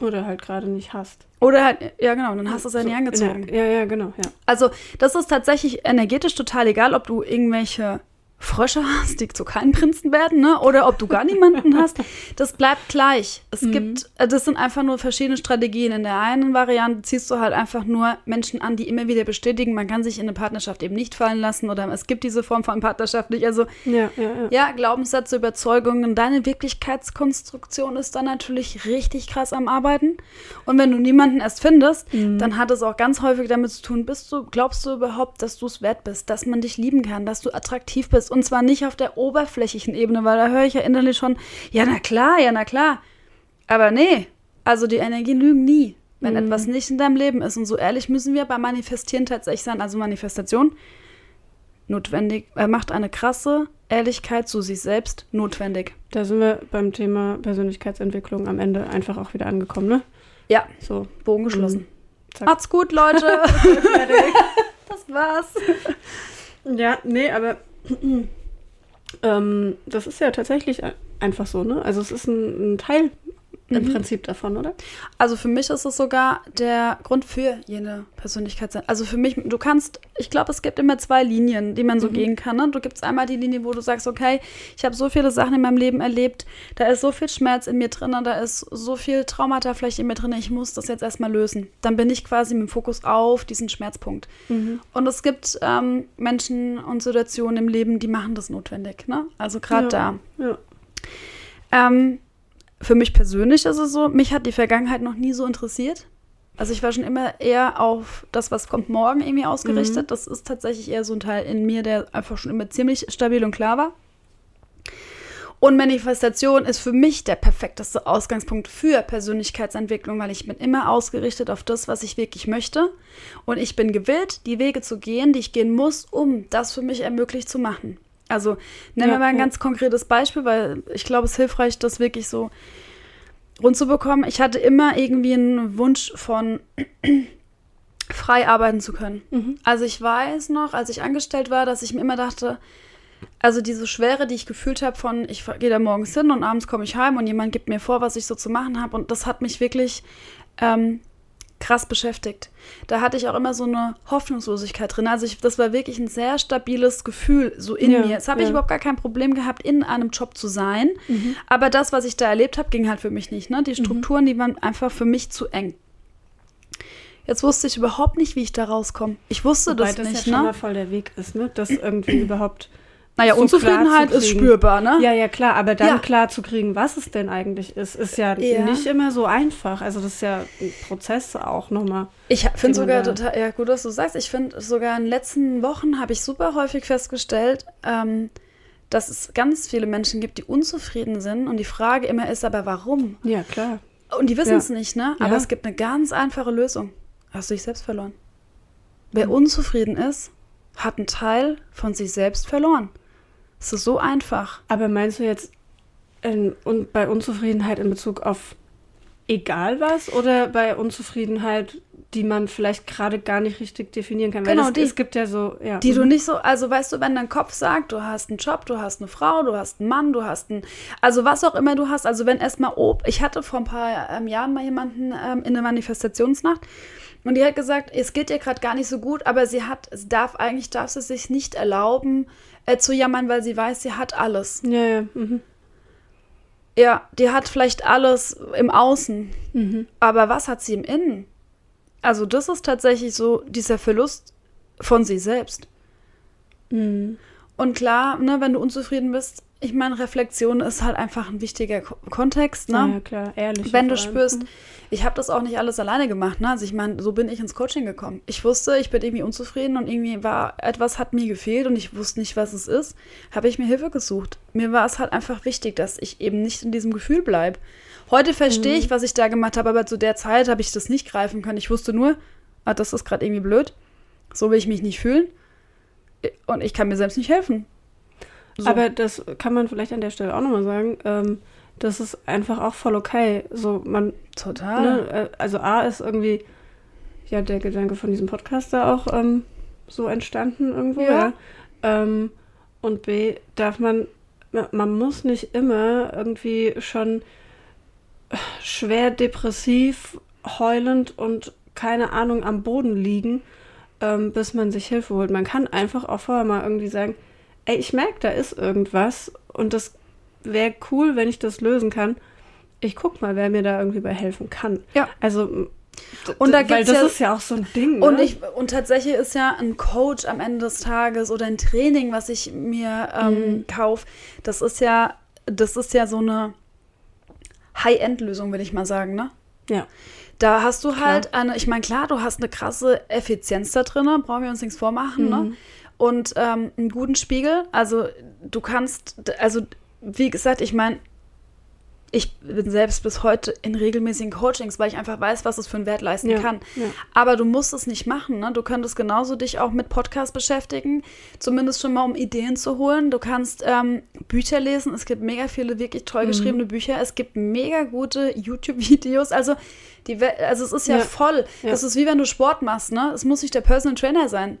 [SPEAKER 2] Oder halt gerade nicht hast.
[SPEAKER 1] Oder halt, ja genau, dann hast du es ja
[SPEAKER 2] So,
[SPEAKER 1] nie angezogen.
[SPEAKER 2] Ja, ja, genau, ja.
[SPEAKER 1] Also, das ist tatsächlich energetisch total egal, ob du irgendwelche Frösche hast, die zu keinen Prinzen werden, ne? Oder ob du gar niemanden hast. Das bleibt gleich. Es gibt, äh, das sind einfach nur verschiedene Strategien. In der einen Variante ziehst du halt einfach nur Menschen an, die immer wieder bestätigen, man kann sich in eine Partnerschaft eben nicht fallen lassen oder es gibt diese Form von Partnerschaft nicht. Also,
[SPEAKER 2] Ja, ja, ja.
[SPEAKER 1] ja, Glaubenssätze, Überzeugungen, deine Wirklichkeitskonstruktion ist dann natürlich richtig krass am Arbeiten. Und wenn du niemanden erst findest, dann hat es auch ganz häufig damit zu tun, bist du, glaubst du überhaupt, dass du es wert bist, dass man dich lieben kann, dass du attraktiv bist. Und zwar nicht auf der oberflächlichen Ebene, weil da höre ich ja innerlich schon, ja, na klar, ja, na klar. Aber nee, also die Energien lügen nie, wenn etwas nicht in deinem Leben ist. Und so ehrlich müssen wir beim Manifestieren tatsächlich sein. Also Manifestation notwendig, er macht eine krasse Ehrlichkeit zu sich selbst notwendig.
[SPEAKER 2] Da sind wir beim Thema Persönlichkeitsentwicklung am Ende einfach auch wieder angekommen, ne?
[SPEAKER 1] Ja,
[SPEAKER 2] So.
[SPEAKER 1] Bogen geschlossen.
[SPEAKER 2] Zack.
[SPEAKER 1] Macht's gut, Leute. [LAUGHS] das war's.
[SPEAKER 2] Ja, nee, aber ähm, das ist ja tatsächlich ein- einfach so, ne? Also es ist ein, ein Teil im Prinzip davon, oder?
[SPEAKER 1] Also für mich ist es sogar der Grund für jene Persönlichkeit. Also für mich, du kannst, ich glaube, es gibt immer zwei Linien, die man so gehen kann. Ne? Du gibst einmal die Linie, wo du sagst, okay, ich habe so viele Sachen in meinem Leben erlebt, da ist so viel Schmerz in mir drin, da ist so viel Traumata vielleicht in mir drin, ich muss das jetzt erstmal lösen. Dann bin ich quasi mit dem Fokus auf diesen Schmerzpunkt. Und es gibt ähm, Menschen und Situationen im Leben, die machen das notwendig. Ne? Also gerade da.
[SPEAKER 2] Ja.
[SPEAKER 1] Ähm, für mich persönlich ist es so, mich hat die Vergangenheit noch nie so interessiert. Also ich war schon immer eher auf das, was kommt morgen irgendwie ausgerichtet. Das ist tatsächlich eher so ein Teil in mir, der einfach schon immer ziemlich stabil und klar war. Und Manifestation ist für mich der perfekteste Ausgangspunkt für Persönlichkeitsentwicklung, weil ich bin immer ausgerichtet auf das, was ich wirklich möchte. Und ich bin gewillt, die Wege zu gehen, die ich gehen muss, um das für mich ermöglicht zu machen. Also nennen
[SPEAKER 2] Ja,
[SPEAKER 1] wir mal ein
[SPEAKER 2] ja.
[SPEAKER 1] ganz konkretes Beispiel, weil ich glaube, es ist hilfreich, das wirklich so rund zu bekommen. Ich hatte immer irgendwie einen Wunsch von [CLEARS THROAT] frei arbeiten zu können.
[SPEAKER 2] Mhm.
[SPEAKER 1] Also ich weiß noch, als ich angestellt war, dass ich mir immer dachte, also diese Schwere, die ich gefühlt habe von, ich gehe da morgens hin und abends komme ich heim und jemand gibt mir vor, was ich so zu machen habe. Und das hat mich wirklich ähm, krass beschäftigt. Da hatte ich auch immer so eine Hoffnungslosigkeit drin. Also ich, das war wirklich ein sehr stabiles Gefühl so in
[SPEAKER 2] Ja,
[SPEAKER 1] mir. Jetzt habe ich
[SPEAKER 2] ja.
[SPEAKER 1] überhaupt gar kein Problem gehabt, in einem Job zu sein.
[SPEAKER 2] Mhm.
[SPEAKER 1] Aber das, was ich da erlebt habe, ging halt für mich nicht. Ne? Die Strukturen, die waren einfach für mich zu eng. Jetzt wusste ich überhaupt nicht, wie ich da rauskomme. Ich wusste
[SPEAKER 2] Wobei
[SPEAKER 1] das
[SPEAKER 2] das
[SPEAKER 1] nicht,
[SPEAKER 2] ja schon
[SPEAKER 1] ne?
[SPEAKER 2] mal voll der Weg ist, ne? Das irgendwie überhaupt.
[SPEAKER 1] Naja,
[SPEAKER 2] so
[SPEAKER 1] Unzufriedenheit ist spürbar, ne?
[SPEAKER 2] Ja, ja, klar, aber dann
[SPEAKER 1] Ja.
[SPEAKER 2] klar zu kriegen, was es denn eigentlich ist, ist ja,
[SPEAKER 1] Ja.
[SPEAKER 2] nicht immer so einfach. Also das ist ja ein Prozess auch nochmal.
[SPEAKER 1] Ich finde sogar total, ja gut, dass du sagst, ich finde sogar in den letzten Wochen habe ich super häufig festgestellt, ähm, dass es ganz viele Menschen gibt, die unzufrieden sind und die Frage immer ist, aber warum?
[SPEAKER 2] Ja, klar.
[SPEAKER 1] Und die wissen
[SPEAKER 2] Ja.
[SPEAKER 1] es nicht, ne? Aber
[SPEAKER 2] Ja.
[SPEAKER 1] es gibt eine ganz einfache Lösung. Hast du dich selbst verloren. Wer unzufrieden ist, hat einen Teil von sich selbst verloren. Es ist so einfach.
[SPEAKER 2] Aber meinst du jetzt in, und bei Unzufriedenheit in Bezug auf egal was oder bei Unzufriedenheit, die man vielleicht gerade gar nicht richtig definieren kann? Weil
[SPEAKER 1] Genau,
[SPEAKER 2] es,
[SPEAKER 1] die.
[SPEAKER 2] es gibt ja so, ja.
[SPEAKER 1] Die du
[SPEAKER 2] mhm.
[SPEAKER 1] nicht so, also weißt du, wenn dein Kopf sagt, du hast einen Job, du hast eine Frau, du hast einen Mann, du hast einen, also was auch immer du hast, also wenn erstmal, oh, ich hatte vor ein paar ähm, Jahren mal jemanden ähm, in der Manifestationsnacht und die hat gesagt, es geht ihr gerade gar nicht so gut, aber sie hat, es darf, eigentlich darf sie sich nicht erlauben äh, zu jammern, weil sie weiß, sie hat alles.
[SPEAKER 2] Ja, ja. Mhm.
[SPEAKER 1] Ja, die hat vielleicht alles im Außen,
[SPEAKER 2] Mhm.
[SPEAKER 1] aber was hat sie im Innen? Also das ist tatsächlich so dieser Verlust von sich selbst.
[SPEAKER 2] Mhm.
[SPEAKER 1] Und klar, ne, wenn du unzufrieden bist, ich meine, Reflexion ist halt einfach ein wichtiger Ko Kontext,
[SPEAKER 2] Ja,
[SPEAKER 1] ne?
[SPEAKER 2] ja, klar, ehrlich.
[SPEAKER 1] Wenn du spürst, ich habe das auch nicht alles alleine gemacht, ne? Also ich meine, so bin ich ins Coaching gekommen. Ich wusste, ich bin irgendwie unzufrieden und irgendwie war etwas hat mir gefehlt und ich wusste nicht, was es ist, habe ich mir Hilfe gesucht. Mir war es halt einfach wichtig, dass ich eben nicht in diesem Gefühl bleibe. Heute verstehe
[SPEAKER 2] Mhm.
[SPEAKER 1] ich, was ich da gemacht habe, aber zu der Zeit habe ich das nicht greifen können. Ich wusste nur, ah, das ist gerade irgendwie blöd. So will ich mich nicht fühlen. Und ich kann mir selbst nicht helfen. So.
[SPEAKER 2] Aber das kann man vielleicht an der Stelle auch nochmal sagen. Ähm, das ist einfach auch voll okay. So, man,
[SPEAKER 1] total.
[SPEAKER 2] ne, äh, also A ist irgendwie, ja, der Gedanke von diesem Podcast da auch ähm, so entstanden irgendwo,
[SPEAKER 1] Ja.
[SPEAKER 2] ja. Ähm, und B darf man, ma- man muss nicht immer irgendwie schon schwer depressiv, heulend und keine Ahnung am Boden liegen, ähm, bis man sich Hilfe holt. Man kann einfach auch vorher mal irgendwie sagen, ey, ich merke, da ist irgendwas und das wäre cool, wenn ich das lösen kann. Ich guck mal, wer mir da irgendwie bei helfen kann.
[SPEAKER 1] Ja.
[SPEAKER 2] Also,
[SPEAKER 1] Und da
[SPEAKER 2] d- weil
[SPEAKER 1] gibt's
[SPEAKER 2] das
[SPEAKER 1] ja-
[SPEAKER 2] ist ja auch so ein Ding.
[SPEAKER 1] Und,
[SPEAKER 2] ne?
[SPEAKER 1] ich, und tatsächlich ist ja ein Coach am Ende des Tages oder ein Training, was ich mir ähm,
[SPEAKER 2] Mhm.
[SPEAKER 1] kaufe, das ist ja, das ist ja so eine High-End-Lösung, würde ich mal sagen, ne?
[SPEAKER 2] ja.
[SPEAKER 1] Da hast du
[SPEAKER 2] Klar.
[SPEAKER 1] halt eine, ich meine, klar, du hast eine krasse Effizienz da drin, brauchen wir uns nichts vormachen, ne?
[SPEAKER 2] Mhm.
[SPEAKER 1] Und ähm, einen guten Spiegel. Also du kannst, also wie gesagt, ich meine, ich bin selbst bis heute in regelmäßigen Coachings, weil ich einfach weiß, was es für einen Wert leisten
[SPEAKER 2] Ja,
[SPEAKER 1] kann.
[SPEAKER 2] ja.
[SPEAKER 1] Aber du musst es nicht machen. Ne? Du könntest genauso dich auch mit Podcasts beschäftigen, zumindest schon mal um Ideen zu holen. Du kannst ähm, Bücher lesen. Es gibt mega viele wirklich toll
[SPEAKER 2] Mhm.
[SPEAKER 1] geschriebene Bücher. Es gibt mega gute YouTube-Videos. Also, die, also es ist ja,
[SPEAKER 2] Ja.
[SPEAKER 1] voll. Das ist wie wenn du Sport machst. Ne? Es muss nicht der Personal Trainer sein.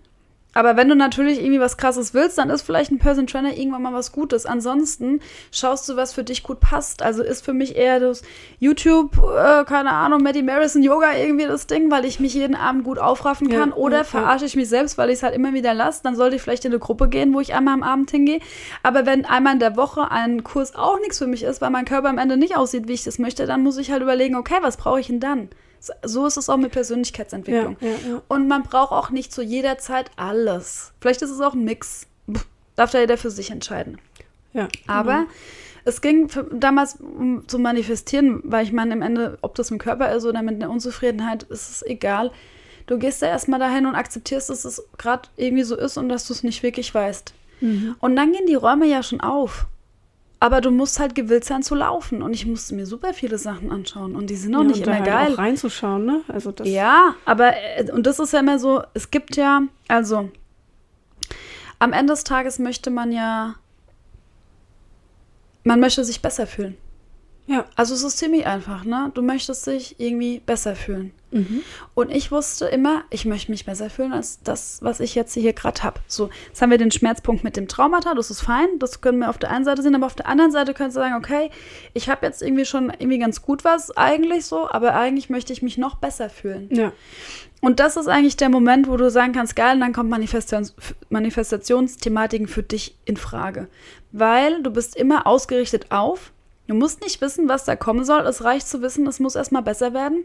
[SPEAKER 1] Aber wenn du natürlich irgendwie was krasses willst, dann ist vielleicht ein Personal Trainer irgendwann mal was Gutes. Ansonsten schaust du, was für dich gut passt. Also ist für mich eher das YouTube, äh, keine Ahnung, Maddie Marison Yoga irgendwie das Ding, weil ich mich jeden Abend gut aufraffen
[SPEAKER 2] Ja,
[SPEAKER 1] kann. Oder
[SPEAKER 2] ja,
[SPEAKER 1] verarsche ich mich selbst, weil ich es halt immer wieder lasse. Dann sollte ich vielleicht in eine Gruppe gehen, wo ich einmal am Abend hingehe. Aber wenn einmal in der Woche ein Kurs auch nichts für mich ist, weil mein Körper am Ende nicht aussieht, wie ich das möchte, dann muss ich halt überlegen, okay, was brauche ich denn dann? So ist es auch mit Persönlichkeitsentwicklung.
[SPEAKER 2] Ja, ja.
[SPEAKER 1] Und man braucht auch nicht zu jeder Zeit alles. Vielleicht ist es auch ein Mix. Pff, Darf da jeder für sich entscheiden.
[SPEAKER 2] ja.
[SPEAKER 1] Aber es ging für, damals um zu manifestieren, weil ich meine, am Ende, ob das im Körper ist oder mit einer Unzufriedenheit, ist es egal. Du gehst da erstmal dahin und akzeptierst, dass es gerade irgendwie so ist und dass du es nicht wirklich weißt.
[SPEAKER 2] Mhm.
[SPEAKER 1] Und dann gehen die Räume ja schon auf. Aber du musst halt gewillt sein zu laufen. Und ich musste mir super viele Sachen anschauen. Und die sind noch
[SPEAKER 2] ja,
[SPEAKER 1] nicht immer
[SPEAKER 2] halt
[SPEAKER 1] geil.
[SPEAKER 2] Auch reinzuschauen, ne? Also das.
[SPEAKER 1] Ja, aber äh, und das ist ja immer so, es gibt ja, also am Ende des Tages möchte man ja, man möchte sich besser fühlen.
[SPEAKER 2] Ja.
[SPEAKER 1] Also es ist ziemlich einfach, ne? Du möchtest dich irgendwie besser fühlen.
[SPEAKER 2] Mhm.
[SPEAKER 1] Und ich wusste immer, ich möchte mich besser fühlen als das, was ich jetzt hier gerade habe. So, jetzt haben wir den Schmerzpunkt mit dem Traumata, das ist fein, das können wir auf der einen Seite sehen, aber auf der anderen Seite können Sie sagen, okay, ich habe jetzt irgendwie schon irgendwie ganz gut was eigentlich so, aber eigentlich möchte ich mich noch besser fühlen.
[SPEAKER 2] Ja.
[SPEAKER 1] Und das ist eigentlich der Moment, wo du sagen kannst, geil, und dann kommt Manifestations Manifestationsthematiken für dich in Frage. Weil du bist immer ausgerichtet auf, du musst nicht wissen, was da kommen soll, es reicht zu wissen, es muss erstmal besser werden.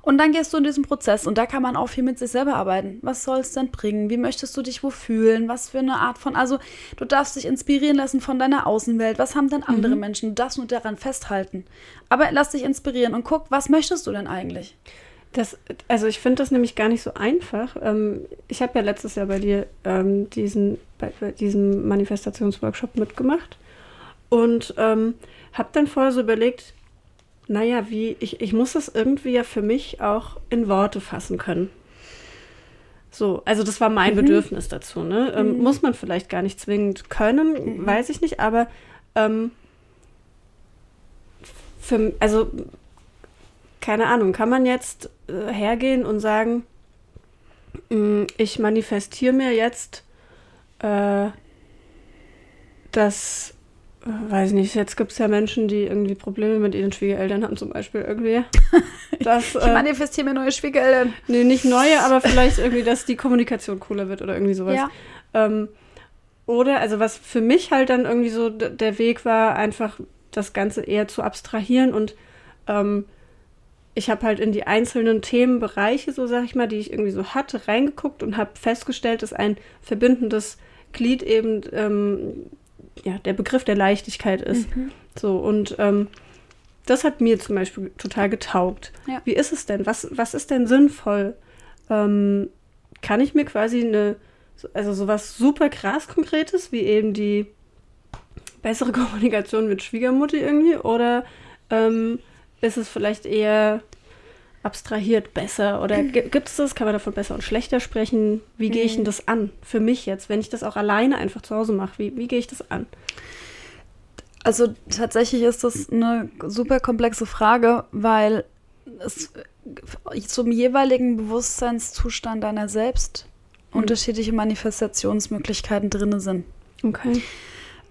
[SPEAKER 1] Und dann gehst du in diesen Prozess und da kann man auch viel mit sich selber arbeiten. Was soll es denn bringen? Wie möchtest du dich wo fühlen? Was für eine Art von, also du darfst dich inspirieren lassen von deiner Außenwelt. Was haben denn andere Menschen? Du darfst nur daran festhalten. Aber lass dich inspirieren und guck, was möchtest du denn eigentlich?
[SPEAKER 2] Das, also ich finde das nämlich gar nicht so einfach. Ähm, ich habe ja letztes Jahr bei dir ähm, diesen, bei, bei diesem Manifestationsworkshop mitgemacht und ähm, habe dann vorher so überlegt, naja, wie, ich, ich muss das irgendwie ja für mich auch in Worte fassen können. So, also das war mein Bedürfnis dazu, ne? Ähm, Muss man vielleicht gar nicht zwingend können, weiß ich nicht, aber ähm, für, also keine Ahnung, kann man jetzt äh, hergehen und sagen, mh, ich manifestiere mir jetzt, äh, dass, weiß nicht, jetzt gibt es ja Menschen, die irgendwie Probleme mit ihren Schwiegereltern haben, zum Beispiel irgendwie. [LAUGHS] Dass,
[SPEAKER 1] Ich
[SPEAKER 2] äh,
[SPEAKER 1] manifestiere mir neue Schwiegereltern.
[SPEAKER 2] nee, nicht neue, aber vielleicht irgendwie, dass die Kommunikation cooler wird oder irgendwie sowas.
[SPEAKER 1] Ja.
[SPEAKER 2] Ähm, oder, also was für mich halt dann irgendwie so der Weg war, einfach das Ganze eher zu abstrahieren und ähm, ich habe halt in die einzelnen Themenbereiche, so sag ich mal, die ich irgendwie so hatte, reingeguckt und habe festgestellt, dass ein verbindendes Glied eben ähm, ja, der Begriff der Leichtigkeit ist. So, und ähm, das hat mir zum Beispiel total getaugt.
[SPEAKER 1] Ja.
[SPEAKER 2] Wie ist es denn? Was, was ist denn sinnvoll? Ähm, kann ich mir quasi eine, so- also sowas super krass Konkretes, wie eben die bessere [LAUGHS] Kommunikation mit Schwiegermutter irgendwie, oder ähm, ist es vielleicht eher abstrahiert besser? Oder gi- gibt es das? Kann man davon besser und schlechter sprechen? Wie gehe ich denn das an? Für mich jetzt, wenn ich das auch alleine einfach zu Hause mache, wie, wie gehe ich das an?
[SPEAKER 1] Also tatsächlich ist das eine super komplexe Frage, weil es zum jeweiligen Bewusstseinszustand deiner selbst unterschiedliche Manifestationsmöglichkeiten drin sind.
[SPEAKER 2] Okay.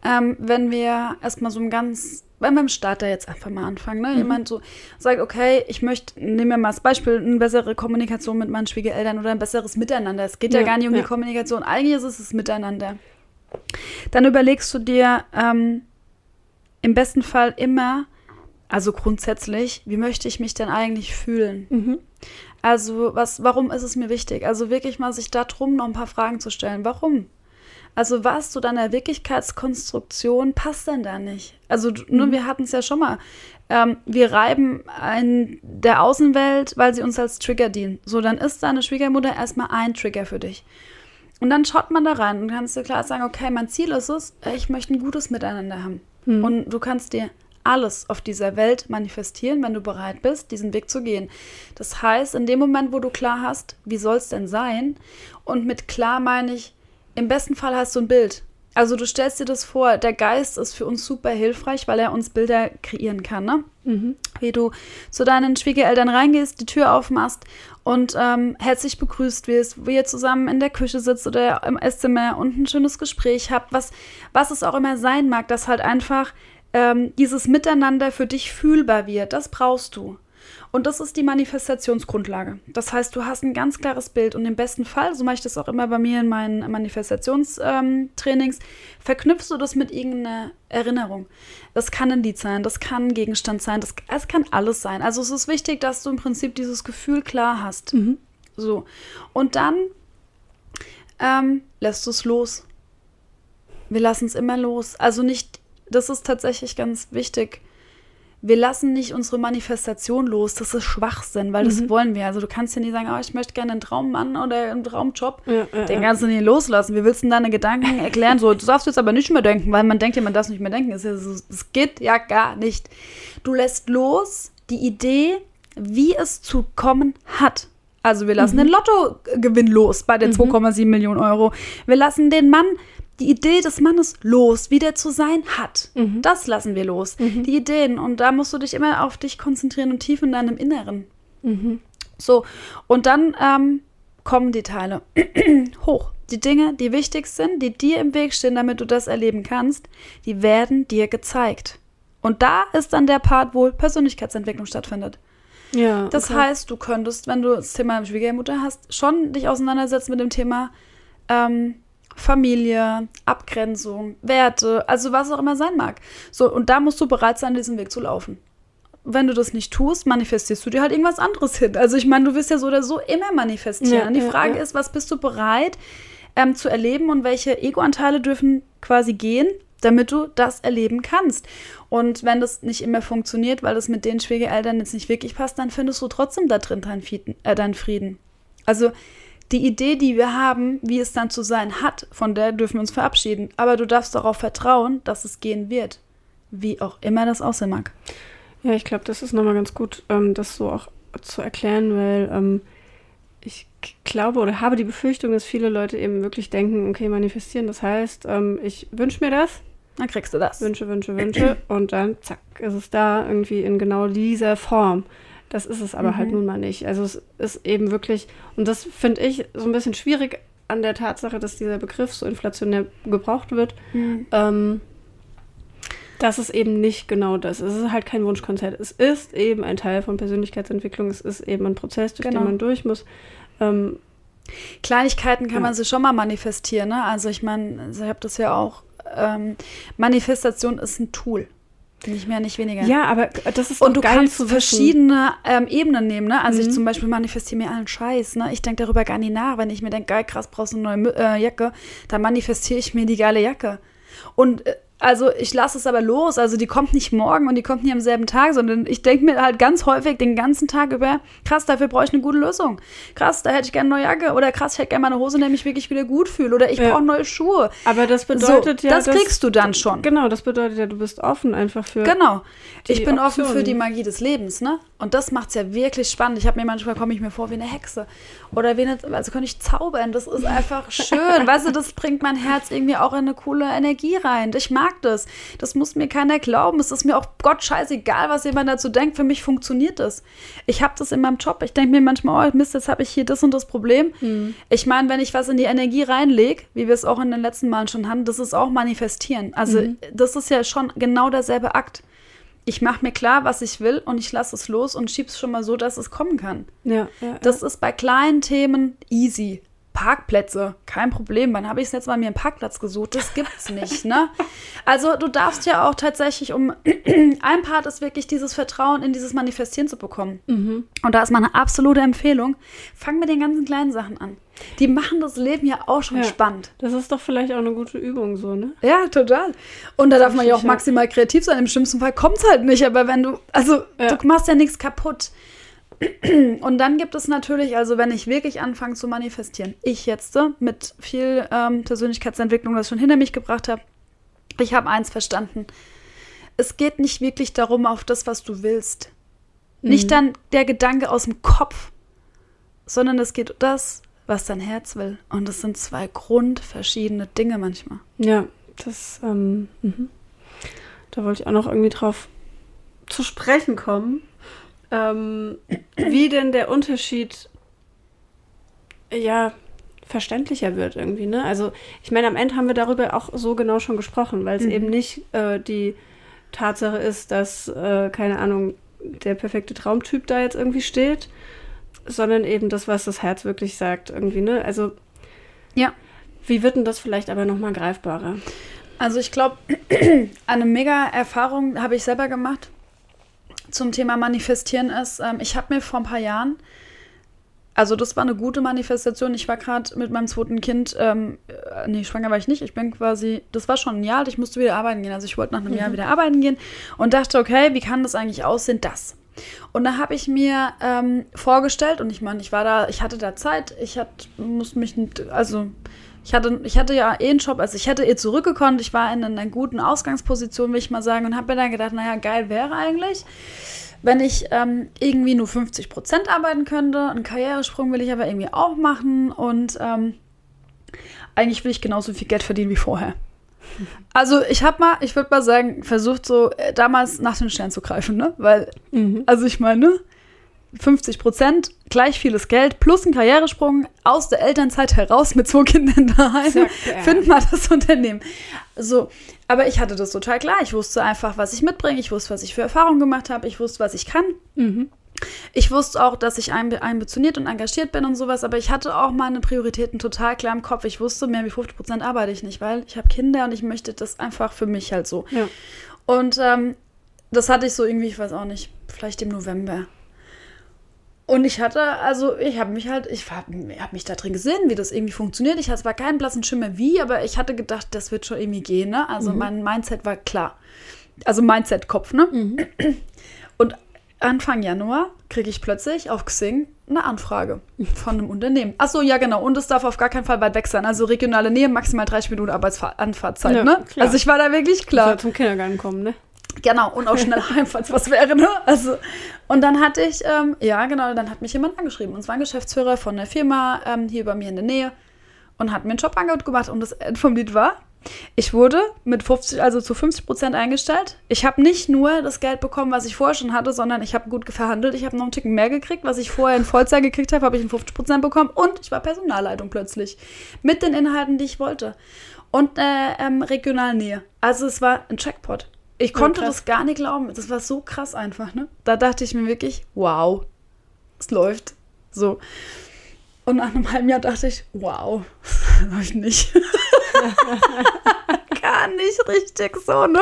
[SPEAKER 1] Ähm, wenn wir erstmal so ein ganz, wenn wir im Starter jetzt einfach mal anfangen, ne? Jemand so sagt, okay, ich möchte, nehmen wir mal als Beispiel, eine bessere Kommunikation mit meinen Schwiegereltern oder ein besseres Miteinander. Es geht ja,
[SPEAKER 2] Ja,
[SPEAKER 1] gar nicht um
[SPEAKER 2] ja.
[SPEAKER 1] die Kommunikation, eigentlich ist es das Miteinander. Dann überlegst du dir ähm, im besten Fall immer, also grundsätzlich, wie möchte ich mich denn eigentlich fühlen?
[SPEAKER 2] Mhm.
[SPEAKER 1] Also, was, warum ist es mir wichtig? Also wirklich mal sich darum noch ein paar Fragen zu stellen. Warum? Also, was zu deiner Wirklichkeitskonstruktion passt denn da nicht? Also, nur wir hatten es ja schon mal. Ähm, wir reiben ein, der Außenwelt, weil sie uns als Trigger dienen. So, dann ist deine Schwiegermutter erstmal ein Trigger für dich. Und dann schaut man da rein und kannst dir klar sagen, okay, mein Ziel ist es, ich möchte ein gutes Miteinander haben. Und du kannst dir alles auf dieser Welt manifestieren, wenn du bereit bist, diesen Weg zu gehen. Das heißt, in dem Moment, wo du klar hast, wie soll es denn sein? Und mit klar meine ich, im besten Fall hast du ein Bild. Also du stellst dir das vor, der Geist ist für uns super hilfreich, weil er uns Bilder kreieren kann, ne? Wie du zu deinen Schwiegereltern reingehst, die Tür aufmachst und ähm, herzlich begrüßt wirst, wie ihr zusammen in der Küche sitzt oder im Esszimmer und ein schönes Gespräch habt, was, was es auch immer sein mag, dass halt einfach ähm, dieses Miteinander für dich fühlbar wird. Das brauchst du. Und das ist die Manifestationsgrundlage. Das heißt, du hast ein ganz klares Bild und im besten Fall, so mache ich das auch immer bei mir in meinen Manifestationstrainings, verknüpfst du das mit irgendeiner Erinnerung. Das kann ein Lied sein, das kann ein Gegenstand sein, das, es kann alles sein. Also es ist wichtig, dass du im Prinzip dieses Gefühl klar hast. So. Und dann ähm, lässt du es los. Wir lassen es immer los. Also nicht, das ist tatsächlich ganz wichtig. Wir lassen nicht unsere Manifestation los. Das ist Schwachsinn, weil das wollen wir. Also du kannst ja nicht sagen, oh, ich möchte gerne einen Traummann oder einen Traumjob.
[SPEAKER 2] Ja, ja,
[SPEAKER 1] Den kannst du nicht loslassen. Wie willst du denn deine Gedanken [LAUGHS] erklären? So, du darfst jetzt aber nicht mehr denken, weil man denkt ja, man darf nicht mehr denken. Das, ist ja so, das geht ja gar nicht. Du lässt los die Idee, wie es zu kommen hat. Also wir lassen den Lottogewinn los bei den 2,7 Millionen Euro. Wir lassen den Mann die Idee des Mannes los, wie der zu sein hat.
[SPEAKER 2] Mhm.
[SPEAKER 1] Das lassen wir los. Die Ideen. Und da musst du dich immer auf dich konzentrieren und tief in deinem Inneren.
[SPEAKER 2] Mhm.
[SPEAKER 1] So, und dann ähm, kommen die Teile [CLEARS THROAT] hoch. Die Dinge, die wichtig sind, die dir im Weg stehen, damit du das erleben kannst, die werden dir gezeigt. Und da ist dann der Part, wo Persönlichkeitsentwicklung stattfindet.
[SPEAKER 2] Ja.
[SPEAKER 1] Das
[SPEAKER 2] okay.
[SPEAKER 1] heißt, du könntest, wenn du das Thema Schwiegermutter hast, schon dich auseinandersetzen mit dem Thema ähm, Familie, Abgrenzung, Werte, also was auch immer sein mag. So, und da musst du bereit sein, diesen Weg zu laufen. Wenn du das nicht tust, manifestierst du dir halt irgendwas anderes hin. Also ich meine, du wirst ja so oder so immer manifestieren.
[SPEAKER 2] Ja,
[SPEAKER 1] die Frage
[SPEAKER 2] ja.
[SPEAKER 1] ist, was bist du bereit ähm, zu erleben und welche Ego-Anteile dürfen quasi gehen, damit du das erleben kannst. Und wenn das nicht immer funktioniert, weil das mit den Schwiegereltern jetzt nicht wirklich passt, dann findest du trotzdem da drin deinen Frieden. Äh, deinen Frieden. Also die Idee, die wir haben, wie es dann zu sein hat, von der dürfen wir uns verabschieden. Aber du darfst darauf vertrauen, dass es gehen wird. Wie auch immer das aussehen mag.
[SPEAKER 2] Ja, ich glaube, das ist nochmal ganz gut, ähm, das so auch zu erklären, weil ähm, ich glaube oder habe die Befürchtung, dass viele Leute eben wirklich denken, okay, manifestieren, das heißt, ähm, ich wünsche mir das,
[SPEAKER 1] Dann kriegst du das.
[SPEAKER 2] wünsche, wünsche, wünsche und dann zack, ist es da irgendwie in genau dieser Form. Das ist es aber
[SPEAKER 1] Mhm.
[SPEAKER 2] halt nun mal nicht. Also es ist eben wirklich, und das finde ich so ein bisschen schwierig an der Tatsache, dass dieser Begriff so inflationär gebraucht wird,
[SPEAKER 1] Mhm.
[SPEAKER 2] ähm, dass es eben nicht genau das ist. Es ist halt kein Wunschkonzert. Es ist eben ein Teil von Persönlichkeitsentwicklung. Es ist eben ein Prozess, durch
[SPEAKER 1] Genau.
[SPEAKER 2] den man durch muss. Ähm,
[SPEAKER 1] Kleinigkeiten kann
[SPEAKER 2] Ja.
[SPEAKER 1] man sich schon mal manifestieren. Ne? Also ich meine, ich habe das ja auch. Ähm, Manifestation ist ein Tool. Nicht mehr, nicht weniger.
[SPEAKER 2] ja, aber das ist
[SPEAKER 1] Und du kannst verschiedene ähm, Ebenen nehmen, ne? Also ich
[SPEAKER 2] Mhm.
[SPEAKER 1] zum Beispiel manifestiere mir allen Scheiß, ne? Ich denke darüber gar nicht nach. Wenn ich mir denke, geil, krass, brauchst du eine neue äh, Jacke, dann manifestiere ich mir die geile Jacke. Und äh, also ich lasse es aber los. Also die kommt nicht morgen und die kommt nicht am selben Tag, sondern ich denke mir halt ganz häufig den ganzen Tag über, krass, dafür brauche ich eine gute Lösung. Krass, da hätte ich gerne eine neue Jacke. Oder krass, ich hätte gerne mal eine Hose, in der ich mich wirklich wieder gut fühle. Oder ich
[SPEAKER 2] Ja.
[SPEAKER 1] brauche neue Schuhe.
[SPEAKER 2] Aber das bedeutet
[SPEAKER 1] so,
[SPEAKER 2] ja,
[SPEAKER 1] das
[SPEAKER 2] dass-
[SPEAKER 1] kriegst du dann schon.
[SPEAKER 2] Genau, das bedeutet ja, du bist offen einfach für.
[SPEAKER 1] Genau. Ich bin offen für die Magie des Lebens, ne? Und das macht es ja wirklich spannend. Ich habe mir manchmal komme ich mir vor wie eine Hexe. Oder wie eine, also könnte ich zaubern. Das ist einfach schön. [LAUGHS] weißt du, das bringt mein Herz irgendwie auch in eine coole Energie rein. Ich mag das. Das muss mir keiner glauben. Es ist mir auch Gott scheißegal, was jemand dazu denkt. Für mich funktioniert das. Ich habe das in meinem Job. Ich denke mir manchmal, oh Mist, jetzt habe ich hier das und das Problem. Ich meine, wenn ich was in die Energie reinlege, wie wir es auch in den letzten Malen schon hatten, das ist auch manifestieren. Also das ist ja schon genau derselbe Akt ich mache mir klar, was ich will und ich lasse es los und schieb's schon mal so, dass es kommen kann.
[SPEAKER 2] Ja, ja,
[SPEAKER 1] Das ist bei kleinen Themen easy. Parkplätze, kein Problem. Wann habe ich jetzt mal mir einen Parkplatz gesucht? Das gibt's nicht, ne? Also du darfst ja auch tatsächlich, um [CLEARS THROAT] ein Part ist wirklich dieses Vertrauen in dieses Manifestieren zu bekommen. Und da ist meine absolute Empfehlung, fang mit den ganzen kleinen Sachen an. Die machen das Leben ja auch schon
[SPEAKER 2] Ja.
[SPEAKER 1] spannend.
[SPEAKER 2] Das ist doch vielleicht auch eine gute Übung so, ne?
[SPEAKER 1] Ja, total. Und da darf man ja auch maximal kreativ sein. Im schlimmsten Fall kommt es halt nicht. Aber wenn du, also
[SPEAKER 2] Ja.
[SPEAKER 1] du machst ja nichts kaputt. Und dann gibt es natürlich, also wenn ich wirklich anfange zu manifestieren, ich jetzt äh, mit viel ähm, Persönlichkeitsentwicklung, das ich schon hinter mich gebracht habe, ich habe eins verstanden. Es geht nicht wirklich darum, auf das, was du willst. Nicht dann der Gedanke aus dem Kopf, sondern es geht um das, was dein Herz will. Und es sind zwei grundverschiedene Dinge manchmal.
[SPEAKER 2] Ja, das, ähm, mhm. da wollte ich auch noch irgendwie drauf zu sprechen kommen, ähm, wie denn der Unterschied, ja, verständlicher wird irgendwie, ne? Also, ich meine, am Ende haben wir darüber auch so genau schon gesprochen, weil es
[SPEAKER 1] Mhm.
[SPEAKER 2] eben nicht äh, die Tatsache ist, dass, äh, keine Ahnung, der perfekte Traumtyp da jetzt irgendwie steht, sondern eben das, was das Herz wirklich sagt, irgendwie, ne? Also,
[SPEAKER 1] Ja.
[SPEAKER 2] wie wird denn das vielleicht aber nochmal greifbarer?
[SPEAKER 1] Also ich glaube, [CLEARS THROAT] eine mega Erfahrung habe ich selber gemacht zum Thema Manifestieren ist, ähm, ich habe mir vor ein paar Jahren, also das war eine gute Manifestation, ich war gerade mit meinem zweiten Kind, ähm, äh, nee, schwanger war ich nicht, ich bin quasi, das war schon ein Jahr alt, ich musste wieder arbeiten gehen, also ich wollte nach einem Jahr wieder arbeiten gehen und dachte, okay, wie kann das eigentlich aussehen, das. Und da habe ich mir ähm, vorgestellt, und ich meine, ich war da, ich hatte da Zeit, ich hat, musste mich, nicht- also ich hatte, ich hatte ja eh einen Job, also ich hätte eh zurückgekonnt, ich war in einer guten Ausgangsposition, will ich mal sagen, und habe mir dann gedacht, naja, geil wäre eigentlich, wenn ich ähm, irgendwie nur 50 Prozent arbeiten könnte. Einen Karrieresprung will ich aber irgendwie auch machen und ähm, Eigentlich will ich genauso viel Geld verdienen wie vorher. [LAUGHS] Also ich habe mal, ich würde mal sagen, versucht so äh, damals nach den Sternen zu greifen, ne? Weil,
[SPEAKER 2] Mhm.
[SPEAKER 1] also ich meine, 50 Prozent, gleich vieles Geld, plus ein Karrieresprung aus der Elternzeit heraus mit zwei Kindern daheim.
[SPEAKER 2] Zack, ja.
[SPEAKER 1] Find mal das Unternehmen. So, aber ich hatte das total klar. Ich wusste einfach, was ich mitbringe. Ich wusste, was ich für Erfahrungen gemacht habe. Ich wusste, was ich kann.
[SPEAKER 2] Mhm.
[SPEAKER 1] Ich wusste auch, dass ich einbe ambitioniert und engagiert bin und sowas, aber ich hatte auch meine Prioritäten total klar im Kopf. Ich wusste, mehr wie 50 Prozent arbeite ich nicht, weil ich habe Kinder und ich möchte das einfach für mich halt so.
[SPEAKER 2] Ja.
[SPEAKER 1] Und ähm, das hatte ich so irgendwie, ich weiß auch nicht, vielleicht im November. Und ich hatte, also ich habe mich halt, ich habe hab mich da drin gesehen, wie das irgendwie funktioniert. Ich hatte zwar keinen blassen Schimmer wie, aber ich hatte gedacht, das wird schon irgendwie gehen, ne? Also mein Mindset war klar. Also Mindset-Kopf, ne? [CLEARS THROAT] Und Anfang Januar kriege ich plötzlich auf Xing eine Anfrage von einem Unternehmen. Ach so, ja genau. Und es darf auf gar keinen Fall weit weg sein. Also regionale Nähe, maximal 30 Minuten Arbeitsanfahrtzeit,
[SPEAKER 2] Ja,
[SPEAKER 1] ne?
[SPEAKER 2] klar.
[SPEAKER 1] Also ich war da wirklich
[SPEAKER 2] Klar.
[SPEAKER 1] klar.
[SPEAKER 2] zum Kindergarten kommen, ne?
[SPEAKER 1] Genau, und auch schnell heim, [LAUGHS] falls was wäre, ne? Also, und dann hatte ich, ähm, ja, genau, dann hat mich jemand angeschrieben. Und zwar ein Geschäftsführer von der Firma ähm, hier bei mir in der Nähe und hat mir einen Jobangebot gemacht. Und das Ende vom Lied war, ich wurde mit 50, also zu 50 Prozent eingestellt. Ich habe nicht nur das Geld bekommen, was ich vorher schon hatte, sondern ich habe gut verhandelt. Ich habe noch einen Ticken mehr gekriegt. Was ich vorher in Vollzeit gekriegt habe, habe ich in 50 Prozent bekommen. Und ich war Personalleitung plötzlich. Mit den Inhalten, die ich wollte. Und äh, ähm, Regionalnähe. Also es war ein Jackpot. Ich konnte
[SPEAKER 2] krass.
[SPEAKER 1] das gar nicht glauben. Das war so krass einfach, ne? Da dachte ich mir wirklich, wow, es läuft. So. Und nach einem halben Jahr dachte ich, wow, [LAUGHS] läuft nicht. [LAUGHS] gar nicht richtig so, ne?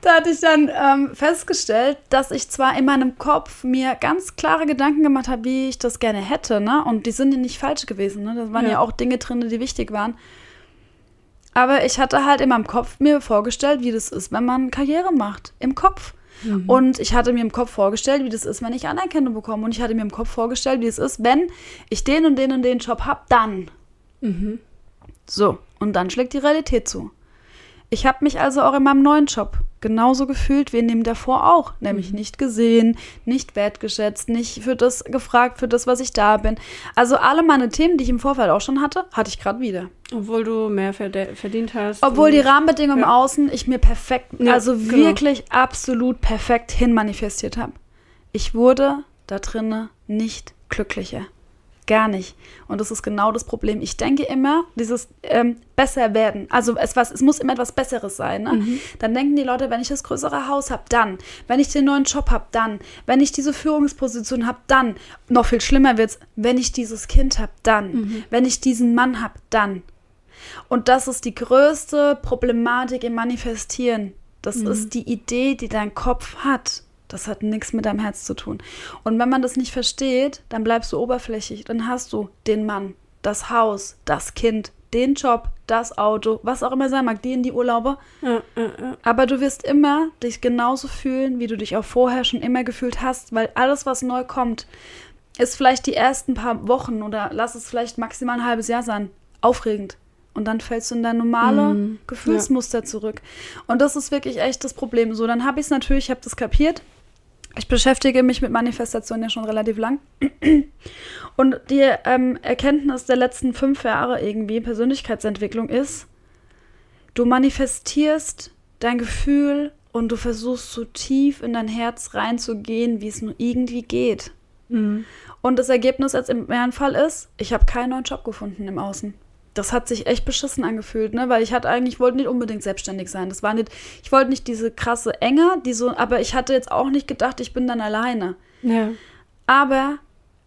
[SPEAKER 1] Da hatte ich dann ähm, festgestellt, dass ich zwar in meinem Kopf mir ganz klare Gedanken gemacht habe, wie ich das gerne hätte, ne? Und die sind ja nicht falsch gewesen, ne? Da waren ja,
[SPEAKER 2] Ja.
[SPEAKER 1] auch Dinge drin, die wichtig waren. Aber ich hatte halt in meinem Kopf mir vorgestellt, wie das ist, wenn man Karriere macht. Im Kopf. Und ich hatte mir im Kopf vorgestellt, wie das ist, wenn ich Anerkennung bekomme. Und ich hatte mir im Kopf vorgestellt, wie es ist, wenn ich den und den und den Job habe, dann. So, und dann schlägt die Realität zu. Ich habe mich also auch in meinem neuen Job genauso gefühlt wie in dem davor auch, nämlich nicht gesehen, nicht wertgeschätzt, nicht für das gefragt, für das, was ich da bin. Also alle meine Themen, die ich im Vorfeld auch schon hatte, hatte ich gerade wieder.
[SPEAKER 2] Obwohl du mehr verdient hast.
[SPEAKER 1] Obwohl die Rahmenbedingungen im
[SPEAKER 2] Ja.
[SPEAKER 1] Außen ich mir perfekt,
[SPEAKER 2] Ja,
[SPEAKER 1] also
[SPEAKER 2] genau.
[SPEAKER 1] wirklich absolut perfekt hin manifestiert habe. Ich wurde da drinnen nicht glücklicher. Gar nicht. Und das ist genau das Problem. Ich denke immer, dieses ähm, besser werden. Also es, was, es muss immer etwas Besseres sein. Ne?
[SPEAKER 2] Mhm.
[SPEAKER 1] Dann denken die Leute, wenn ich das größere Haus habe, dann. Wenn ich den neuen Job habe, dann. Wenn ich diese Führungsposition habe, dann. Noch viel schlimmer wird's, wenn ich dieses Kind habe, dann.
[SPEAKER 2] Mhm.
[SPEAKER 1] Wenn ich diesen Mann habe, dann. Und das ist die größte Problematik im Manifestieren. Das ist die Idee, die dein Kopf hat. Das hat nichts mit deinem Herz zu tun. Und wenn man das nicht versteht, dann bleibst du oberflächlich. Dann hast du den Mann, das Haus, das Kind, den Job, das Auto, was auch immer sein mag, die in die Urlaube.
[SPEAKER 2] Ja, ja, ja.
[SPEAKER 1] Aber du wirst immer dich genauso fühlen, wie du dich auch vorher schon immer gefühlt hast, weil alles, was neu kommt, ist vielleicht die ersten paar Wochen oder lass es vielleicht maximal ein halbes Jahr sein, aufregend. Und dann fällst du in dein normale
[SPEAKER 2] Mhm,
[SPEAKER 1] Gefühlsmuster zurück. Und das ist wirklich echt das Problem. So, dann habe ich es natürlich, ich habe das kapiert. Ich beschäftige mich mit Manifestation ja schon relativ lang. [CLEARS THROAT] Und die ähm, Erkenntnis der letzten fünf Jahre irgendwie Persönlichkeitsentwicklung ist, du manifestierst dein Gefühl und du versuchst so tief in dein Herz reinzugehen, wie es nur irgendwie geht.
[SPEAKER 2] Mhm.
[SPEAKER 1] Und das Ergebnis jetzt im Fall ist, ich habe keinen neuen Job gefunden im Außen. Das hat sich echt beschissen angefühlt, ne? Weil ich hatte eigentlich, ich wollte nicht unbedingt selbstständig sein. Das war nicht, ich wollte nicht diese krasse Enge, die so, aber ich hatte jetzt auch nicht gedacht, ich bin dann alleine.
[SPEAKER 2] Ja.
[SPEAKER 1] Aber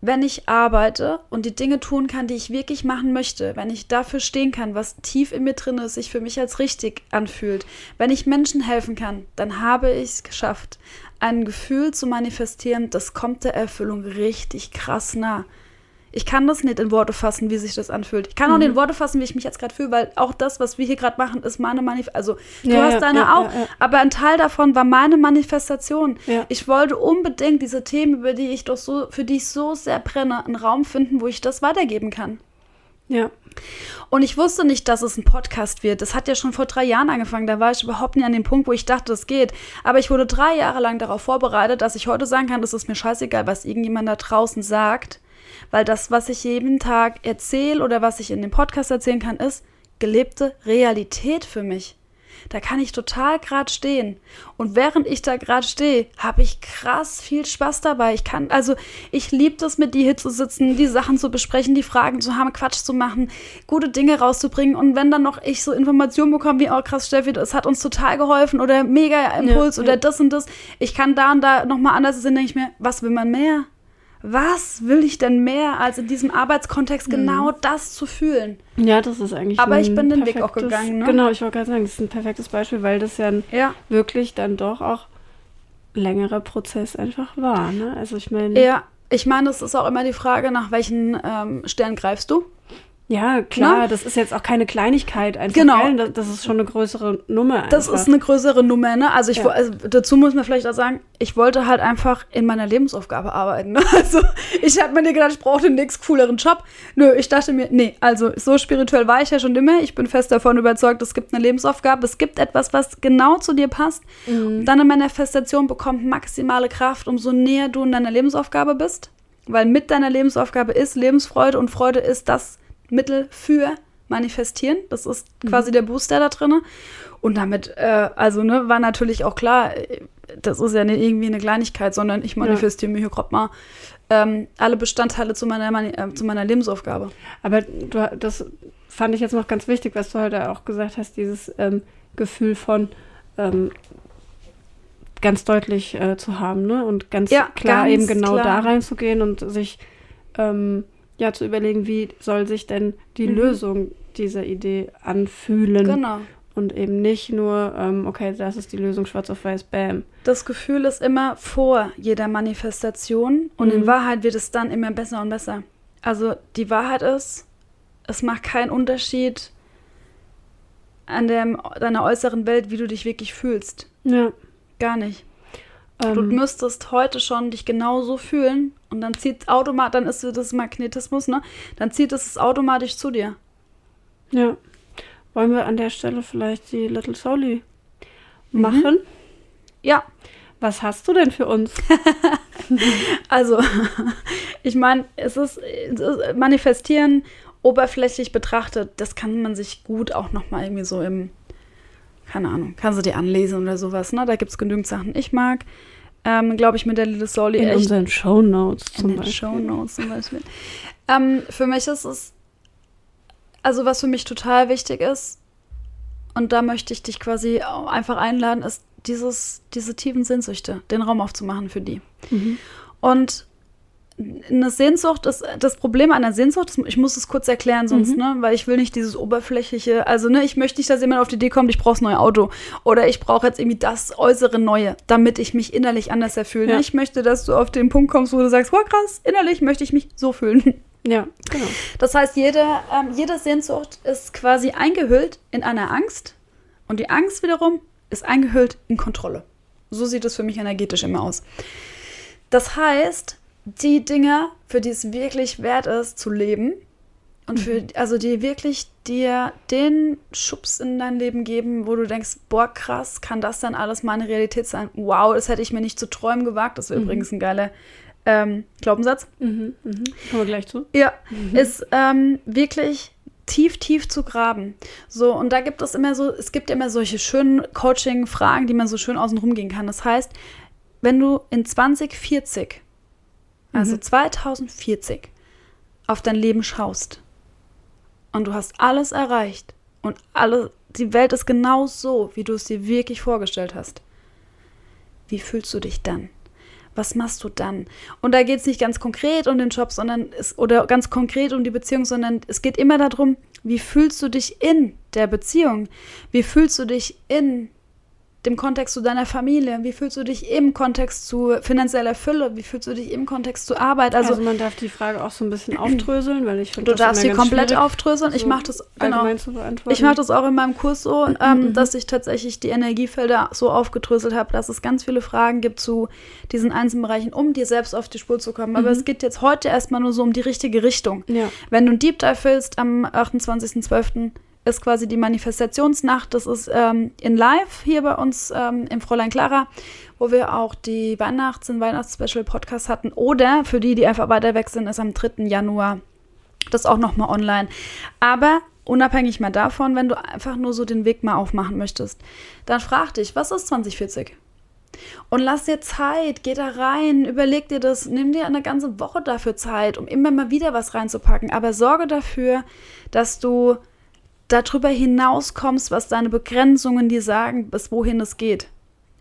[SPEAKER 1] wenn ich arbeite und die Dinge tun kann, die ich wirklich machen möchte, wenn ich dafür stehen kann, was tief in mir drin ist, sich für mich als richtig anfühlt, wenn ich Menschen helfen kann, dann habe ich es geschafft, ein Gefühl zu manifestieren, das kommt der Erfüllung richtig krass nah. Ich kann das nicht in Worte fassen, wie sich das anfühlt. Ich kann auch nicht in Worte fassen, wie ich mich jetzt gerade fühle, weil auch das, was wir hier gerade machen, ist meine Manifestation. Also, du
[SPEAKER 2] Ja,
[SPEAKER 1] hast
[SPEAKER 2] ja,
[SPEAKER 1] deine
[SPEAKER 2] ja,
[SPEAKER 1] auch, aber ein Teil davon war meine Manifestation. Ich wollte unbedingt diese Themen, über die ich doch so, für die ich so sehr brenne, einen Raum finden, wo ich das weitergeben kann.
[SPEAKER 2] Ja.
[SPEAKER 1] Und ich wusste nicht, dass es ein Podcast wird. Das hat ja schon vor drei Jahren angefangen. Da war ich überhaupt nicht an dem Punkt, wo ich dachte, es geht. Aber ich wurde drei Jahre lang darauf vorbereitet, dass ich heute sagen kann, es ist mir scheißegal, was irgendjemand da draußen sagt. Weil das, was ich jeden Tag erzähle oder was ich in dem Podcast erzählen kann, ist gelebte Realität für mich. Da kann ich total gerade stehen. Und während ich da gerade stehe, habe ich krass viel Spaß dabei. Ich kann, also ich liebe das, mit dir hier zu sitzen, die Sachen zu besprechen, die Fragen zu haben, Quatsch zu machen, gute Dinge rauszubringen. Und wenn dann noch ich so Informationen bekomme, wie, oh krass, Steffi, das hat uns total geholfen oder mega Impuls
[SPEAKER 2] Ja,
[SPEAKER 1] oder
[SPEAKER 2] ja.
[SPEAKER 1] das und das. Ich kann da und da nochmal anders sehen, denke ich mir, was will man mehr? Was will ich denn mehr, als in diesem Arbeitskontext genau das zu fühlen?
[SPEAKER 2] Ja, das ist eigentlich.
[SPEAKER 1] Aber ich bin den Weg auch gegangen, ne?
[SPEAKER 2] Genau, ich wollte gerade sagen, das ist ein perfektes Beispiel, weil das ja
[SPEAKER 1] Ja.
[SPEAKER 2] wirklich dann doch auch längerer Prozess einfach war. Ne? Also ich meine,
[SPEAKER 1] Ja, ich meine, es ist auch immer die Frage, nach welchen ähm, Stern greifst du?
[SPEAKER 2] Ja klar,
[SPEAKER 1] Ne?
[SPEAKER 2] das ist jetzt auch keine Kleinigkeit einfach.
[SPEAKER 1] Genau.
[SPEAKER 2] Gell? Das, das ist schon eine größere Nummer.
[SPEAKER 1] Das
[SPEAKER 2] einfach.
[SPEAKER 1] ist eine größere Nummer, ne? Also, ich,
[SPEAKER 2] Ja.
[SPEAKER 1] also dazu muss man vielleicht auch sagen, ich wollte halt einfach in meiner Lebensaufgabe arbeiten. Ne? [LAUGHS] Also ich habe mir gedacht, ich brauche den nächsten cooleren Job. Nö, ich dachte mir, nee, also so spirituell war ich ja schon immer. Ich bin fest davon überzeugt, es gibt eine Lebensaufgabe, es gibt etwas, was genau zu dir passt.
[SPEAKER 2] Mhm.
[SPEAKER 1] Deine Manifestation bekommt maximale Kraft, umso näher du in deiner Lebensaufgabe bist. Weil mit deiner Lebensaufgabe ist Lebensfreude und Freude ist das Mittel für Manifestieren. Das ist quasi der Booster da drin. Und damit, äh, also, ne, war natürlich auch klar, äh, das ist ja nicht irgendwie eine Kleinigkeit, sondern ich manifestiere mir hier gerade mal ähm, alle Bestandteile zu meiner, Mani äh, zu meiner Lebensaufgabe.
[SPEAKER 2] Aber du, das fand ich jetzt noch ganz wichtig, was du heute auch gesagt hast, dieses ähm, Gefühl von ähm, ganz deutlich äh, zu haben, ne? Und ganz
[SPEAKER 1] Ja,
[SPEAKER 2] klar
[SPEAKER 1] ganz
[SPEAKER 2] eben genau
[SPEAKER 1] klar.
[SPEAKER 2] da reinzugehen und sich ähm, ja zu überlegen, wie soll sich denn die
[SPEAKER 1] Mhm.
[SPEAKER 2] Lösung dieser Idee anfühlen.
[SPEAKER 1] Genau.
[SPEAKER 2] Und eben nicht nur, ähm, okay, das ist die Lösung, schwarz auf weiß, bam.
[SPEAKER 1] Das Gefühl ist immer vor jeder Manifestation und in
[SPEAKER 2] Mhm.
[SPEAKER 1] Wahrheit wird es dann immer besser und besser. Also die Wahrheit ist, es macht keinen Unterschied an dem, deiner äußeren Welt, wie du dich wirklich fühlst.
[SPEAKER 2] Ja.
[SPEAKER 1] Gar nicht. Du
[SPEAKER 2] Ähm,
[SPEAKER 1] müsstest heute schon dich genauso fühlen und dann zieht automatisch, dann ist das Magnetismus, ne? Dann zieht es automatisch zu dir.
[SPEAKER 2] ja. Wollen wir an der Stelle vielleicht die Little Soli
[SPEAKER 1] Mhm.
[SPEAKER 2] machen?
[SPEAKER 1] Ja,
[SPEAKER 2] Was hast du denn für uns? [LAUGHS]
[SPEAKER 1] Also, [LAUGHS] ich meine, es ist, es ist manifestieren oberflächlich betrachtet, das kann man sich gut auch noch mal irgendwie so im keine Ahnung, kannst du dir anlesen oder sowas, ne? Da gibt es genügend Sachen. Ich mag, ähm, glaube ich, mit der Little Soli
[SPEAKER 2] In
[SPEAKER 1] echt
[SPEAKER 2] unseren Shownotes
[SPEAKER 1] in
[SPEAKER 2] zum
[SPEAKER 1] den
[SPEAKER 2] Beispiel.
[SPEAKER 1] Shownotes zum Beispiel. ähm, für mich ist es, also was für mich total wichtig ist, und da möchte ich dich quasi einfach einladen, ist dieses, diese tiefen Sehnsüchte, den Raum aufzumachen für die.
[SPEAKER 2] Mhm.
[SPEAKER 1] Und eine Sehnsucht ist das Problem einer Sehnsucht. Ich muss es kurz erklären, sonst,
[SPEAKER 2] Mhm.
[SPEAKER 1] ne, weil ich will nicht dieses oberflächliche. Also ne, ich möchte nicht, dass jemand auf die Idee kommt, ich brauche das neue Auto oder ich brauche jetzt irgendwie das äußere Neue, damit ich mich innerlich anders erfühle.
[SPEAKER 2] Ja.
[SPEAKER 1] Ich möchte, dass du auf den Punkt kommst, wo du sagst, wow krass, innerlich möchte ich mich so fühlen.
[SPEAKER 2] Ja, genau.
[SPEAKER 1] Das heißt, jede, ähm, jede Sehnsucht ist quasi eingehüllt in einer Angst und die Angst wiederum ist eingehüllt in Kontrolle. So sieht es für mich energetisch immer aus. Das heißt, die Dinge, für die es wirklich wert ist zu leben und für, also die wirklich dir den Schubs in dein Leben geben, wo du denkst, boah, krass, kann das dann alles meine Realität sein? Wow, das hätte ich mir nicht zu träumen gewagt. Das wäre übrigens ein geiler ähm, Glaubenssatz.
[SPEAKER 2] Mhm, mhm. Kommen wir gleich zu.
[SPEAKER 1] Ja, ist ähm, wirklich tief, tief zu graben. So, und da gibt es immer so, es gibt immer solche schönen Coaching-Fragen, die man so schön außen rum gehen kann. Das heißt, wenn du in 2040, also 2040, auf dein Leben schaust und du hast alles erreicht und alle, die Welt ist genau so, wie du es dir wirklich vorgestellt hast, wie fühlst du dich dann? was machst du dann? Und da geht es nicht ganz konkret um den Job, sondern es, oder ganz konkret um die Beziehung, sondern es geht immer darum, wie fühlst du dich in der Beziehung? Wie fühlst du dich in dem Kontext zu deiner Familie? Wie fühlst du dich im Kontext zu finanzieller Fülle? Wie fühlst du dich im Kontext zu Arbeit?
[SPEAKER 2] Also,
[SPEAKER 1] Also,
[SPEAKER 2] man darf die Frage auch so ein bisschen aufdröseln, weil ich finde,
[SPEAKER 1] du
[SPEAKER 2] das
[SPEAKER 1] darfst sie komplett aufdröseln. Ich mache das genau. Ich mache das auch in meinem Kurs so, ähm, dass ich tatsächlich die Energiefelder so aufgedröselt habe, dass es ganz viele Fragen gibt zu diesen einzelnen Bereichen, um dir selbst auf die Spur zu kommen. Aber es geht jetzt heute erstmal nur so um die richtige Richtung.
[SPEAKER 2] Ja.
[SPEAKER 1] Wenn du ein Deep Dive willst, am 28.12. ist quasi die Manifestationsnacht. Das ist ähm, in Live hier bei uns ähm, im Fräulein Clara, wo wir auch die Weihnachts- und Weihnachts-Special-Podcast hatten. Oder für die, die einfach weiter weg sind, ist am 3. Januar das auch nochmal online. Aber unabhängig mal davon, wenn du einfach nur so den Weg mal aufmachen möchtest, dann frag dich, was ist 2040? Und lass dir Zeit, geh da rein, überleg dir das, nimm dir eine ganze Woche dafür Zeit, um immer mal wieder was reinzupacken. Aber sorge dafür, dass du darüber hinauskommst, was deine Begrenzungen dir sagen, bis wohin es geht.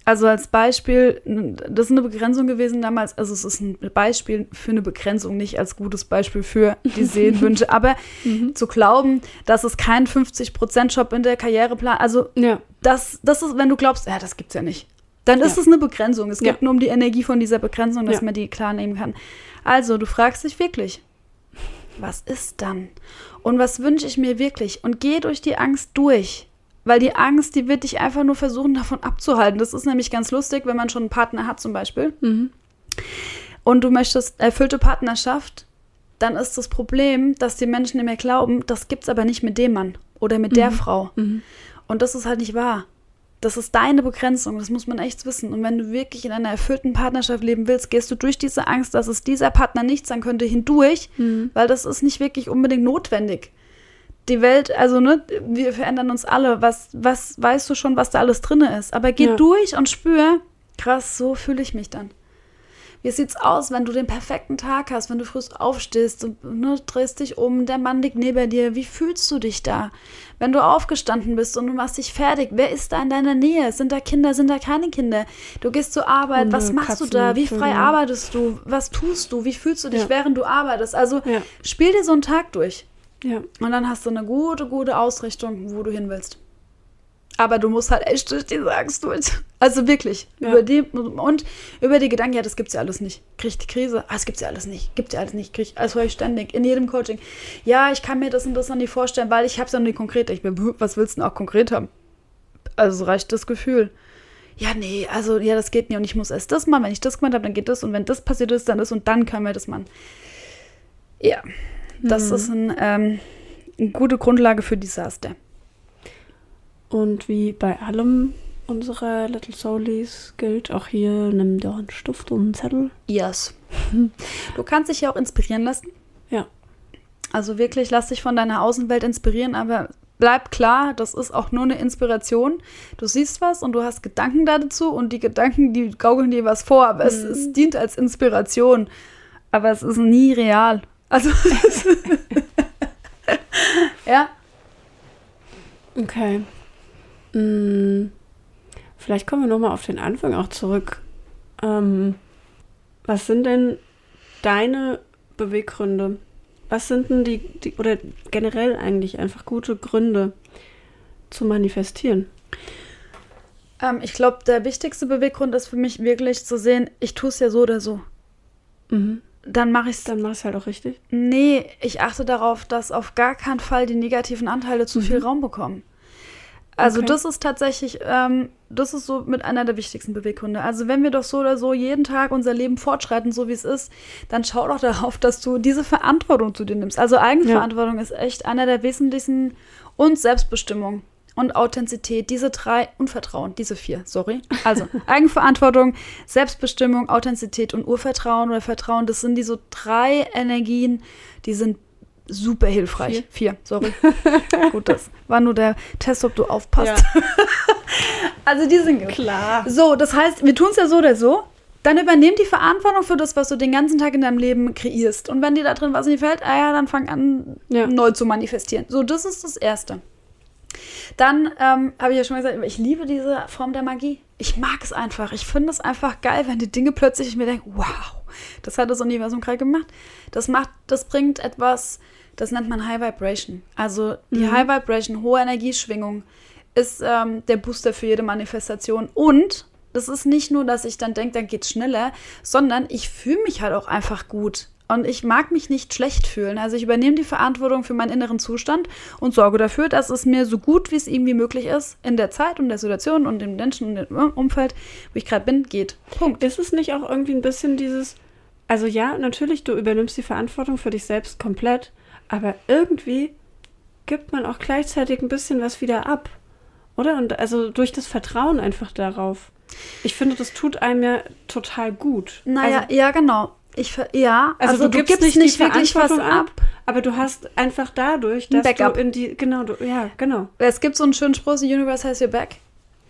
[SPEAKER 1] Also als Beispiel, das ist eine Begrenzung gewesen damals, also es ist ein Beispiel für eine Begrenzung, nicht als gutes Beispiel für die [LAUGHS] Seelenwünsche, aber mhm. zu glauben, dass es keinen 50%-Job in der Karriereplan, also ja. das, das ist, wenn du glaubst, ja, das gibt's ja nicht. Dann ist ja. es eine Begrenzung. Es geht ja. nur um die Energie von dieser Begrenzung, dass man die klar nehmen kann. Also, du fragst dich wirklich, was ist dann? Und was wünsche ich mir wirklich? Und geh durch die Angst durch. Weil die Angst, die wird dich einfach nur versuchen, davon abzuhalten. Das ist nämlich ganz lustig, wenn man schon einen Partner hat, zum Beispiel. Mhm. Und du möchtest erfüllte Partnerschaft, dann ist das Problem, dass die Menschen immer glauben, das gibt es aber nicht mit dem Mann oder mit mhm. der Frau. Mhm. Und das ist halt nicht wahr. Das ist deine Begrenzung, das muss man echt wissen. Und wenn du wirklich in einer erfüllten Partnerschaft leben willst, gehst du durch diese Angst, dass es dieser Partner nicht sein könnte, hindurch, mhm. weil das ist nicht wirklich unbedingt notwendig. Die Welt, also ne, wir verändern uns alle. Was, was weißt du schon, was da alles drin ist? Aber geh ja. durch und spür, krass, so fühle ich mich dann. Wie sieht's aus, wenn du den perfekten Tag hast, wenn du früh aufstehst und ne, drehst dich um, der Mann liegt neben dir? Wie fühlst du dich da? Wenn du aufgestanden bist und du machst dich fertig, wer ist da in deiner Nähe? Sind da Kinder, sind da keine Kinder? Du gehst zur Arbeit, Hunde, was machst Katzen, du da? Wie frei Vögel. arbeitest du? Was tust du? Wie fühlst du dich, ja. während du arbeitest? Also ja. spiel dir so einen Tag durch. Ja. Und dann hast du eine gute, gute Ausrichtung, wo du hin willst. Aber du musst halt echt durch diese Angst durch. Also wirklich. Ja. Über die, und über die Gedanken, ja, das gibt's ja alles nicht. Krieg die Krise? Ah, das gibt's ja alles nicht. Gibt's ja alles nicht. Krieg also höre ich ständig in jedem Coaching. Ja, ich kann mir das und das noch nicht vorstellen, weil ich hab's ja noch nicht konkret. Ich bin, was willst du denn auch konkret haben? Also reicht das Gefühl. Ja, nee, also ja, das geht nicht und ich muss erst das machen. Wenn ich das gemacht habe, dann geht das und wenn das passiert ist, dann das und dann können wir das machen. Ja, das mhm. ist ein, ähm, eine gute Grundlage für Desaster.
[SPEAKER 2] Und wie bei allem unserer Little Soulies gilt auch hier, nimm doch einen Stift und einen Zettel.
[SPEAKER 1] Yes. [LAUGHS] Du kannst dich ja auch inspirieren lassen.
[SPEAKER 2] Ja.
[SPEAKER 1] Also wirklich, lass dich von deiner Außenwelt inspirieren, aber bleib klar, das ist auch nur eine Inspiration. Du siehst was und du hast Gedanken dazu und die Gedanken, die gaukeln dir was vor, aber mhm. es, es, dient als Inspiration. Aber es ist nie real. Also. [LAUGHS] [LAUGHS] ja.
[SPEAKER 2] Okay. Hm, vielleicht kommen wir nochmal auf den Anfang auch zurück. Ähm, was sind denn deine Beweggründe? Was sind denn die, die, oder generell eigentlich einfach gute Gründe zu manifestieren?
[SPEAKER 1] Ähm, ich glaube, der wichtigste Beweggrund ist für mich wirklich zu sehen, ich tue es ja so oder so. Mhm. Dann mache ich es.
[SPEAKER 2] Dann mach ich es halt auch richtig.
[SPEAKER 1] Nee, ich achte darauf, dass auf gar keinen Fall die negativen Anteile zu mhm. viel Raum bekommen. Also okay. das ist tatsächlich, ähm, das ist so mit einer der wichtigsten Beweggründe. Also wenn wir doch so oder so jeden Tag unser Leben fortschreiten, so wie es ist, dann schau doch [LAUGHS] darauf, dass du diese Verantwortung zu dir nimmst. Also Eigenverantwortung ja. ist echt einer der wesentlichsten und Selbstbestimmung und Authentizität, diese drei und Vertrauen, diese vier, sorry. Also [LAUGHS] Eigenverantwortung, Selbstbestimmung, Authentizität und Urvertrauen oder Vertrauen, das sind diese drei Energien, die sind super hilfreich. Vier, Vier sorry. [LAUGHS] gut, das war nur der Test, ob du aufpasst. Ja. [LAUGHS] also die sind.
[SPEAKER 2] Klar.
[SPEAKER 1] So, das heißt, wir tun es ja so oder so. Dann übernehm die Verantwortung für das, was du den ganzen Tag in deinem Leben kreierst. Und wenn dir da drin was nicht fällt, ah ja, dann fang an, ja. neu zu manifestieren. So, das ist das Erste. Dann ähm, habe ich ja schon mal gesagt, ich liebe diese Form der Magie. Ich mag es einfach. Ich finde es einfach geil, wenn die Dinge plötzlich ich mir denke, wow, das hat das Universum gerade gemacht. Das macht, das bringt etwas das nennt man High Vibration. Also die mhm. High Vibration, hohe Energieschwingung, ist ähm, der Booster für jede Manifestation. Und das ist nicht nur, dass ich dann denke, dann geht's schneller, sondern ich fühle mich halt auch einfach gut. Und ich mag mich nicht schlecht fühlen. Also ich übernehme die Verantwortung für meinen inneren Zustand und sorge dafür, dass es mir so gut wie es irgendwie möglich ist, in der Zeit und der Situation und dem Menschen und dem Umfeld, wo ich gerade bin, geht.
[SPEAKER 2] Punkt. Ist es nicht auch irgendwie ein bisschen dieses, also ja, natürlich, du übernimmst die Verantwortung für dich selbst komplett, aber irgendwie gibt man auch gleichzeitig ein bisschen was wieder ab. Oder? Und also durch das Vertrauen einfach darauf. Ich finde, das tut einem ja total gut.
[SPEAKER 1] Naja,
[SPEAKER 2] also,
[SPEAKER 1] ja, genau. Ich, ja,
[SPEAKER 2] also, du, gibst nicht,
[SPEAKER 1] nicht
[SPEAKER 2] die
[SPEAKER 1] wirklich was ab.
[SPEAKER 2] ab, aber du hast einfach dadurch, dass
[SPEAKER 1] Backup.
[SPEAKER 2] du in die, genau, du, ja, genau.
[SPEAKER 1] Es gibt so einen schönen Spruch, the universe has your back.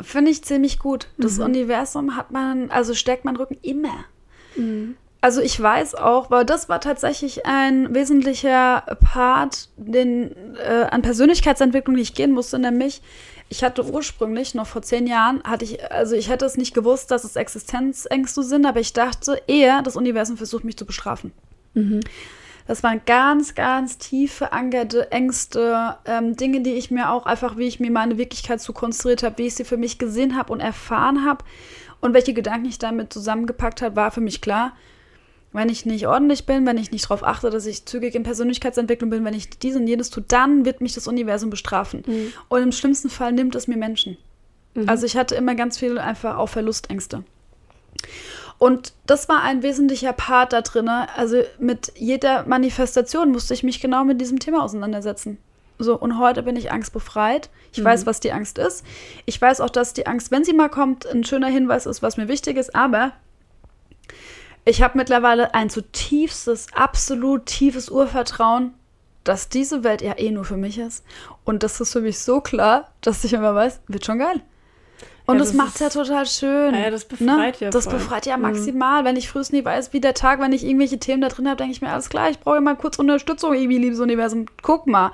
[SPEAKER 1] Finde ich ziemlich gut. Das
[SPEAKER 2] Mhm.
[SPEAKER 1] Universum hat man, also stärkt meinen Rücken immer. Also ich weiß auch, weil das war tatsächlich ein wesentlicher Part den, äh, an Persönlichkeitsentwicklung, die ich gehen musste, nämlich ich hatte ursprünglich, noch vor zehn Jahren, hatte ich, also ich hätte es nicht gewusst, dass es Existenzängste sind, aber ich dachte eher, das Universum versucht mich zu bestrafen. Das waren ganz, ganz tief verankerte Ängste, ähm, Dinge, die ich mir auch einfach, wie ich mir meine Wirklichkeit so konstruiert habe, wie ich sie für mich gesehen habe und erfahren habe und welche Gedanken ich damit zusammengepackt habe, war für mich klar, wenn ich nicht ordentlich bin, wenn ich nicht darauf achte, dass ich zügig in Persönlichkeitsentwicklung bin, wenn ich dies und jenes tue, dann wird mich das Universum bestrafen. Und im schlimmsten Fall nimmt es mir Menschen. Also ich hatte immer ganz viel einfach auch Verlustängste. Und das war ein wesentlicher Part da drin. Also mit jeder Manifestation musste ich mich genau mit diesem Thema auseinandersetzen. So, und heute bin ich angstbefreit. Ich weiß, was die Angst ist. Ich weiß auch, dass die Angst, wenn sie mal kommt, ein schöner Hinweis ist, was mir wichtig ist. Aber ich habe mittlerweile ein zutiefstes, absolut tiefes Urvertrauen, dass diese Welt ja eh nur für mich ist. Und das ist für mich so klar, dass ich immer weiß, wird schon geil. Und
[SPEAKER 2] Ja,
[SPEAKER 1] das,
[SPEAKER 2] das
[SPEAKER 1] macht ja total schön.
[SPEAKER 2] Ja, das befreit ja
[SPEAKER 1] Das
[SPEAKER 2] voll.
[SPEAKER 1] befreit ja
[SPEAKER 2] Mhm.
[SPEAKER 1] maximal. Wenn ich frühest nie weiß, wie der Tag, wenn ich irgendwelche Themen da drin habe, denke ich mir, alles klar, ich brauche mal kurz Unterstützung, irgendwie, liebes Universum. Guck mal.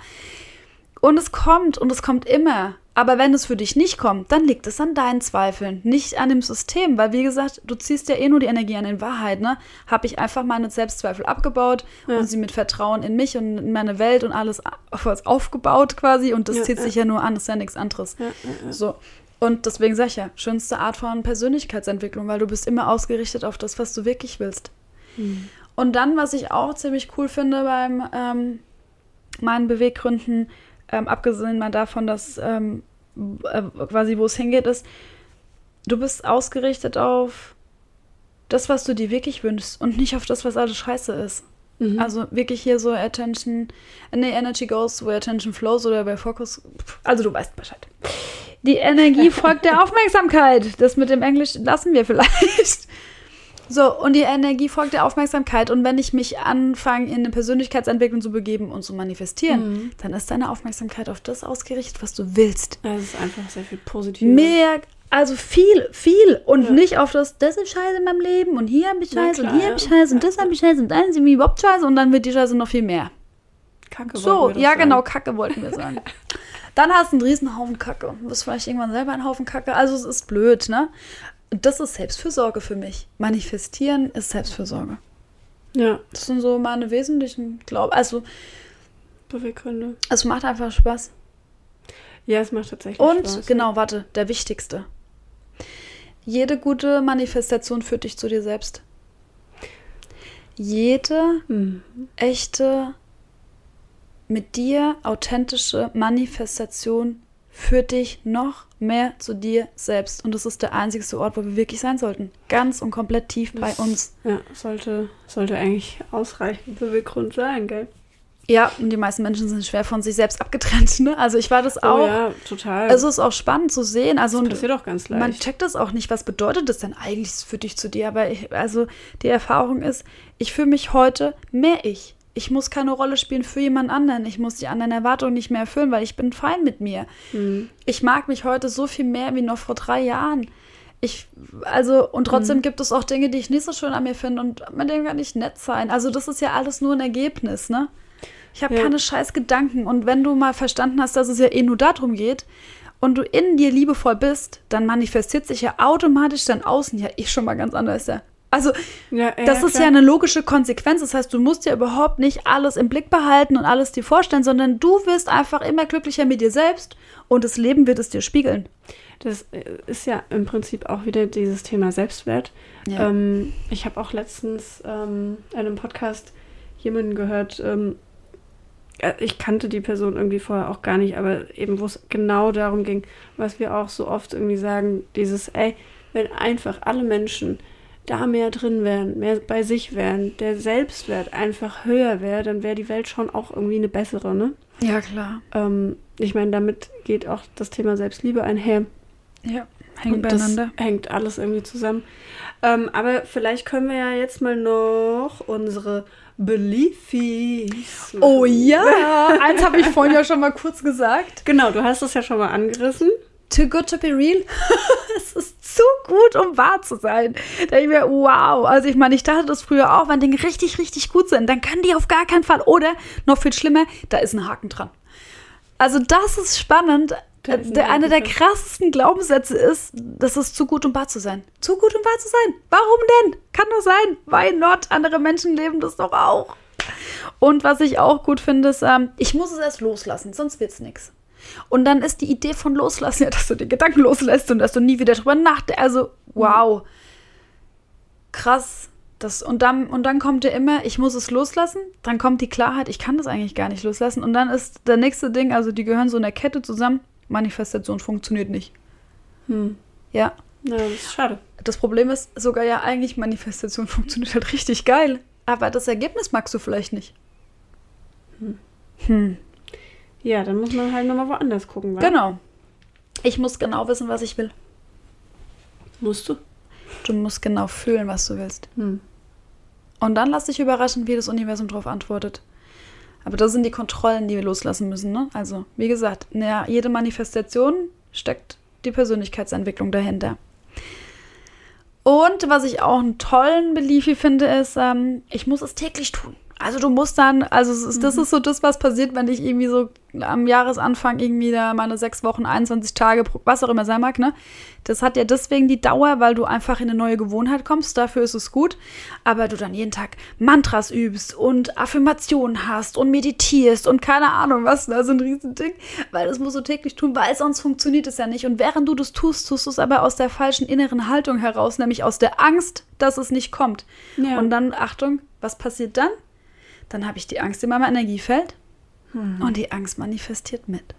[SPEAKER 1] Und es kommt und es kommt immer. Aber wenn es für dich nicht kommt, dann liegt es an deinen Zweifeln, nicht an dem System. Weil, wie gesagt, du ziehst ja eh nur die Energie an. In Wahrheit, ne? Habe ich einfach meine Selbstzweifel abgebaut
[SPEAKER 2] Ja.
[SPEAKER 1] und sie mit Vertrauen in mich und in meine Welt und alles aufgebaut quasi. Und das
[SPEAKER 2] Ja,
[SPEAKER 1] zieht
[SPEAKER 2] ja.
[SPEAKER 1] sich ja nur an, das ist ja nichts anderes. So. Und deswegen sage ich ja, schönste Art von Persönlichkeitsentwicklung, weil du bist immer ausgerichtet auf das, was du wirklich willst.
[SPEAKER 2] Hm.
[SPEAKER 1] Und dann, was ich auch ziemlich cool finde beim ähm, meinen Beweggründen, ähm, abgesehen mal davon, dass ähm, äh, quasi wo es hingeht, ist, du bist ausgerichtet auf das, was du dir wirklich wünschst und nicht auf das, was alles scheiße ist.
[SPEAKER 2] Mhm.
[SPEAKER 1] Also wirklich hier so Attention, nee, Energy goes where attention flows oder bei Focus. Also du weißt Bescheid. Die Energie [LAUGHS] folgt der Aufmerksamkeit. Das mit dem Englisch lassen wir vielleicht. So, und die Energie folgt der Aufmerksamkeit. Und wenn ich mich anfange, in eine Persönlichkeitsentwicklung zu begeben und zu manifestieren,
[SPEAKER 2] Mhm.
[SPEAKER 1] dann ist deine Aufmerksamkeit auf das ausgerichtet, was du willst.
[SPEAKER 2] Ja, es ist einfach sehr viel positiver.
[SPEAKER 1] Mehr, also viel, viel. Und
[SPEAKER 2] Ja.
[SPEAKER 1] nicht auf das, das ist Scheiße in meinem Leben und hier habe ich Scheiße und
[SPEAKER 2] klar,
[SPEAKER 1] hier habe ich
[SPEAKER 2] ja.
[SPEAKER 1] Scheiße und das habe ich Scheiße und dann sind wir überhaupt Scheiße und dann wird die Scheiße noch viel mehr.
[SPEAKER 2] Kacke
[SPEAKER 1] So,
[SPEAKER 2] wollten wir
[SPEAKER 1] ja genau,
[SPEAKER 2] sagen.
[SPEAKER 1] Kacke wollten wir sagen. Dann hast du einen riesen Haufen Kacke. Du bist vielleicht irgendwann selber ein Haufen Kacke. Also es ist blöd, ne? Und das ist Selbstfürsorge für mich. Manifestieren ist Selbstfürsorge.
[SPEAKER 2] Ja,
[SPEAKER 1] Das sind so meine wesentlichen Glauben. Also
[SPEAKER 2] Beweggründe.
[SPEAKER 1] es macht einfach Spaß.
[SPEAKER 2] Ja, es macht tatsächlich
[SPEAKER 1] Und
[SPEAKER 2] Spaß.
[SPEAKER 1] genau, warte, der wichtigste. Jede gute Manifestation führt dich zu dir selbst. Jede
[SPEAKER 2] Mhm.
[SPEAKER 1] echte, mit dir authentische Manifestation führt dich noch mehr zu dir selbst. Und das ist der einzigste Ort, wo wir wirklich sein sollten. Ganz und komplett tief bei
[SPEAKER 2] Das-
[SPEAKER 1] uns.
[SPEAKER 2] Ja, sollte, sollte eigentlich ausreichend Beweggrund sein, gell?
[SPEAKER 1] Ja, und die meisten Menschen sind schwer von sich selbst abgetrennt. Ne? Also ich war das
[SPEAKER 2] Oh
[SPEAKER 1] auch.
[SPEAKER 2] ja, total.
[SPEAKER 1] Also es ist auch spannend zu sehen. Also
[SPEAKER 2] das passiert auch ganz leicht.
[SPEAKER 1] man checkt das auch nicht. Was bedeutet das denn eigentlich für dich zu dir? Aber ich, also die Erfahrung ist, ich fühle mich heute mehr ich. Ich muss keine Rolle spielen für jemand anderen. Ich muss die anderen Erwartungen nicht mehr erfüllen, weil ich bin fein mit mir.
[SPEAKER 2] Mhm.
[SPEAKER 1] Ich mag mich heute so viel mehr wie noch vor drei Jahren. Ich, also, und trotzdem gibt es auch Dinge, die ich nicht so schön an mir finde und mit denen kann ich nett sein. Also, das ist ja alles nur ein Ergebnis, ne? Ich habe
[SPEAKER 2] Ja.
[SPEAKER 1] keine scheiß Gedanken. Und wenn du mal verstanden hast, dass es ja eh nur darum geht und du in dir liebevoll bist, dann manifestiert sich ja automatisch dein Außen ja eh schon mal ganz anders. Ja. Also,
[SPEAKER 2] ja, ja,
[SPEAKER 1] das ist
[SPEAKER 2] klar.
[SPEAKER 1] ja eine logische Konsequenz. Das heißt, du musst ja überhaupt nicht alles im Blick behalten und alles dir vorstellen, sondern du wirst einfach immer glücklicher mit dir selbst und das Leben wird es dir spiegeln.
[SPEAKER 2] Das äh, ist ja im Prinzip auch wieder dieses Thema Selbstwert.
[SPEAKER 1] Ja.
[SPEAKER 2] Ähm, ich habe auch letztens ähm, in einem Podcast jemanden gehört, ähm, äh, ich kannte die Person irgendwie vorher auch gar nicht, aber eben wo es genau darum ging, was wir auch so oft irgendwie sagen, dieses, ey, wenn einfach alle Menschen da mehr drin wären, mehr bei sich wären, der Selbstwert einfach höher wäre, dann wäre die Welt schon auch irgendwie eine bessere, ne?
[SPEAKER 1] Ja, klar.
[SPEAKER 2] Ähm, ich meine, damit geht auch das Thema Selbstliebe einher.
[SPEAKER 1] Ja, hängen
[SPEAKER 2] Und
[SPEAKER 1] beieinander.
[SPEAKER 2] Hängt alles irgendwie zusammen. Ähm, aber vielleicht können wir ja jetzt mal noch unsere Beliefs.
[SPEAKER 1] Oh ja, [LAUGHS] eins habe ich vorhin ja schon mal kurz gesagt.
[SPEAKER 2] Genau, du hast es ja schon mal angerissen.
[SPEAKER 1] Too good to be real. [LAUGHS] es ist zu gut, um wahr zu sein. Da ich mir, wow. Also ich meine, ich dachte das früher auch, wenn Dinge richtig, richtig gut sind, dann können die auf gar keinen Fall. Oder, noch viel schlimmer, da ist ein Haken dran. Also das ist spannend.
[SPEAKER 2] Ein
[SPEAKER 1] der, einer der krassesten Glaubenssätze ist, das ist zu gut, um wahr zu sein. Zu gut, um wahr zu sein. Warum denn? Kann doch sein. Why not? Andere Menschen leben das doch auch. Und was ich auch gut finde, ist, ähm, ich muss es erst loslassen, sonst wird's nichts. Und dann ist die Idee von loslassen, ja, dass du die Gedanken loslässt und dass du nie wieder drüber nachdenkst. Also, wow. Krass. Das, und, dann, und dann kommt ja immer, ich muss es loslassen. Dann kommt die Klarheit, ich kann das eigentlich gar nicht loslassen. Und dann ist der nächste Ding, also die gehören so in der Kette zusammen. Manifestation funktioniert nicht.
[SPEAKER 2] Hm.
[SPEAKER 1] Ja.
[SPEAKER 2] Na, das ist schade.
[SPEAKER 1] Das Problem ist sogar ja eigentlich, Manifestation [LAUGHS] funktioniert halt richtig geil. Aber das Ergebnis magst du vielleicht nicht. Hm.
[SPEAKER 2] Ja, dann muss man halt nochmal woanders gucken, wa?
[SPEAKER 1] Genau. Ich muss genau wissen, was ich will.
[SPEAKER 2] Musst du?
[SPEAKER 1] Du musst genau fühlen, was du willst.
[SPEAKER 2] Hm.
[SPEAKER 1] Und dann lass dich überraschen, wie das Universum darauf antwortet. Aber das sind die Kontrollen, die wir loslassen müssen. Ne? Also, wie gesagt, ja, jede Manifestation steckt die Persönlichkeitsentwicklung dahinter. Und was ich auch einen tollen Belief finde, ist, ähm, ich muss es täglich tun. Also du musst dann, also ist, das ist so das, was passiert, wenn ich irgendwie so am Jahresanfang irgendwie da meine sechs Wochen, 21 Tage, was auch immer sein mag, ne? Das hat ja deswegen die Dauer, weil du einfach in eine neue Gewohnheit kommst, dafür ist es gut. Aber du dann jeden Tag Mantras übst und Affirmationen hast und meditierst und keine Ahnung was, ne? So ein Riesending. Weil das musst du täglich tun, weil sonst funktioniert es ja nicht. Und während du das tust, tust du es aber aus der falschen inneren Haltung heraus, nämlich aus der Angst, dass es nicht kommt.
[SPEAKER 2] Ja.
[SPEAKER 1] Und dann, Achtung, was passiert dann? Dann habe ich die Angst in meinem Energiefeld und die Angst manifestiert mit.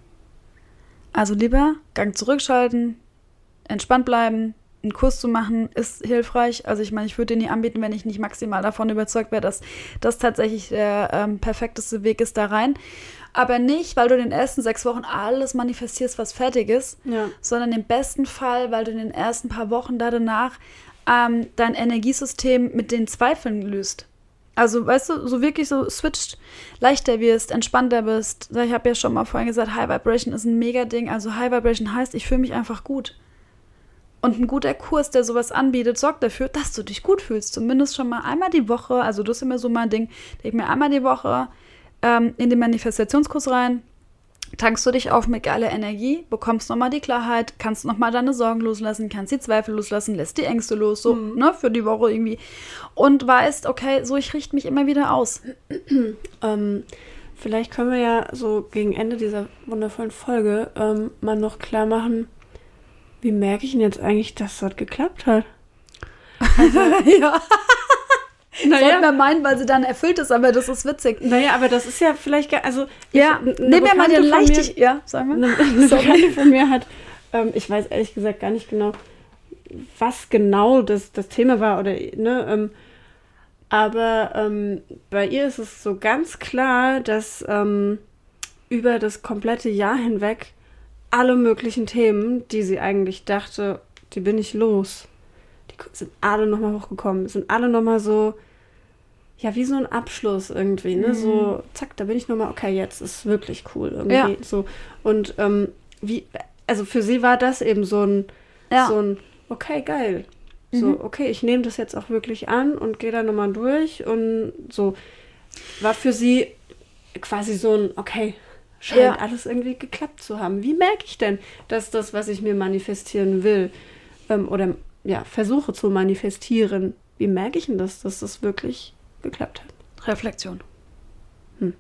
[SPEAKER 1] Also lieber Gang zurückschalten, entspannt bleiben, einen Kurs zu machen, ist hilfreich. Also ich meine, ich würde den nie anbieten, wenn ich nicht maximal davon überzeugt wäre, dass das tatsächlich der ähm, perfekteste Weg ist da rein. Aber nicht, weil du in den ersten sechs Wochen alles manifestierst, was fertig ist,
[SPEAKER 2] Ja.
[SPEAKER 1] sondern im besten Fall, weil du in den ersten paar Wochen da danach ähm, dein Energiesystem mit den Zweifeln löst. Also, weißt du, so wirklich so switcht, leichter wirst, entspannter bist. Ich habe ja schon mal vorhin gesagt, High Vibration ist ein mega Ding. Also, High Vibration heißt, ich fühle mich einfach gut. Und ein guter Kurs, der sowas anbietet, sorgt dafür, dass du dich gut fühlst. Zumindest schon mal einmal die Woche. Also, das ist immer so mein Ding. Leg mir einmal die Woche ähm, in den Manifestationskurs rein, tankst du dich auf mit geiler Energie, bekommst nochmal die Klarheit, kannst nochmal deine Sorgen loslassen, kannst die Zweifel loslassen, lässt die Ängste los, so, ne, für die Woche irgendwie. Und weißt, okay, so, ich richte mich immer wieder aus. [CLEARS THROAT]
[SPEAKER 2] Ähm, vielleicht können wir ja so gegen Ende dieser wundervollen Folge ähm, mal noch klar machen, wie merke ich denn jetzt eigentlich, dass das geklappt hat? [LAUGHS]
[SPEAKER 1] ja. Sollten wir meinen, weil sie dann erfüllt ist, aber das ist witzig.
[SPEAKER 2] Naja, aber das ist ja vielleicht, gar- also
[SPEAKER 1] Ja, nehmen wir mal den
[SPEAKER 2] mir-
[SPEAKER 1] leichtig. Ja, sagen wir.
[SPEAKER 2] Eine, eine. Bekannte von mir hat, ähm, ich weiß ehrlich gesagt gar nicht genau, was genau das, das Thema war oder, ne, ähm, aber ähm, bei ihr ist es so ganz klar, dass ähm, über das komplette Jahr hinweg alle möglichen Themen, die sie eigentlich dachte, die bin ich los, die sind alle nochmal hochgekommen, sind alle nochmal so, ja, wie so ein Abschluss irgendwie, ne? So, zack, da bin ich nochmal, okay, jetzt ist wirklich cool irgendwie.
[SPEAKER 1] Ja.
[SPEAKER 2] So. Und ähm, wie, also für sie war das eben so ein,
[SPEAKER 1] Ja.
[SPEAKER 2] so ein, okay, geil. So, okay, ich nehme das jetzt auch wirklich an und gehe da nochmal durch und so. War für sie quasi so ein, okay, scheint
[SPEAKER 1] Ja.
[SPEAKER 2] alles irgendwie geklappt zu haben. Wie merke ich denn, dass das, was ich mir manifestieren will, ähm, oder ja, versuche zu manifestieren, wie merke ich denn das, dass das wirklich geklappt hat?
[SPEAKER 1] Reflexion.
[SPEAKER 2] Hm.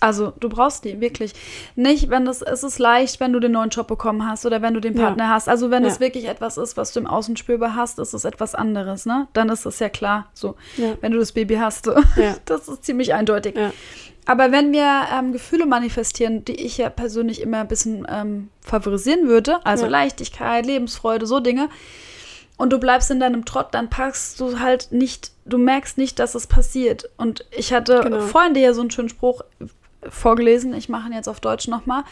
[SPEAKER 1] Also, du brauchst die wirklich. Nicht, wenn das, es ist leicht, wenn du den neuen Job bekommen hast oder wenn du den
[SPEAKER 2] Ja.
[SPEAKER 1] Partner hast. Also, wenn es
[SPEAKER 2] Ja.
[SPEAKER 1] wirklich etwas ist, was du im Außen spürbar hast, ist es etwas anderes, ne? Dann ist es ja klar. So,
[SPEAKER 2] Ja.
[SPEAKER 1] wenn du das Baby hast, so.
[SPEAKER 2] Ja. [LAUGHS]
[SPEAKER 1] das ist ziemlich eindeutig.
[SPEAKER 2] Ja.
[SPEAKER 1] Aber wenn wir ähm, Gefühle manifestieren, die ich ja persönlich immer ein bisschen ähm, favorisieren würde, also
[SPEAKER 2] Ja.
[SPEAKER 1] Leichtigkeit, Lebensfreude, so Dinge, und du bleibst in deinem Trott, dann packst du halt nicht, du merkst nicht, dass es passiert. Und ich hatte
[SPEAKER 2] Genau.
[SPEAKER 1] vorhin dir ja so einen schönen Spruch, vorgelesen. Ich mache ihn jetzt auf Deutsch nochmal.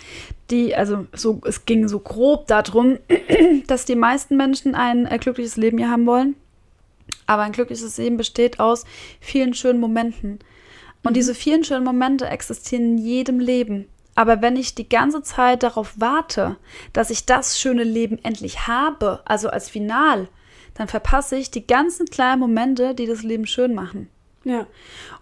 [SPEAKER 1] Die, also so, es ging so grob darum, [CLEARS THROAT] dass die meisten Menschen ein äh, glückliches Leben hier haben wollen. Aber ein glückliches Leben besteht aus vielen schönen Momenten. Und diese vielen schönen Momente existieren in jedem Leben. Aber wenn ich die ganze Zeit darauf warte, dass ich das schöne Leben endlich habe, also als Final, dann verpasse ich die ganzen kleinen Momente, die das Leben schön machen.
[SPEAKER 2] Ja.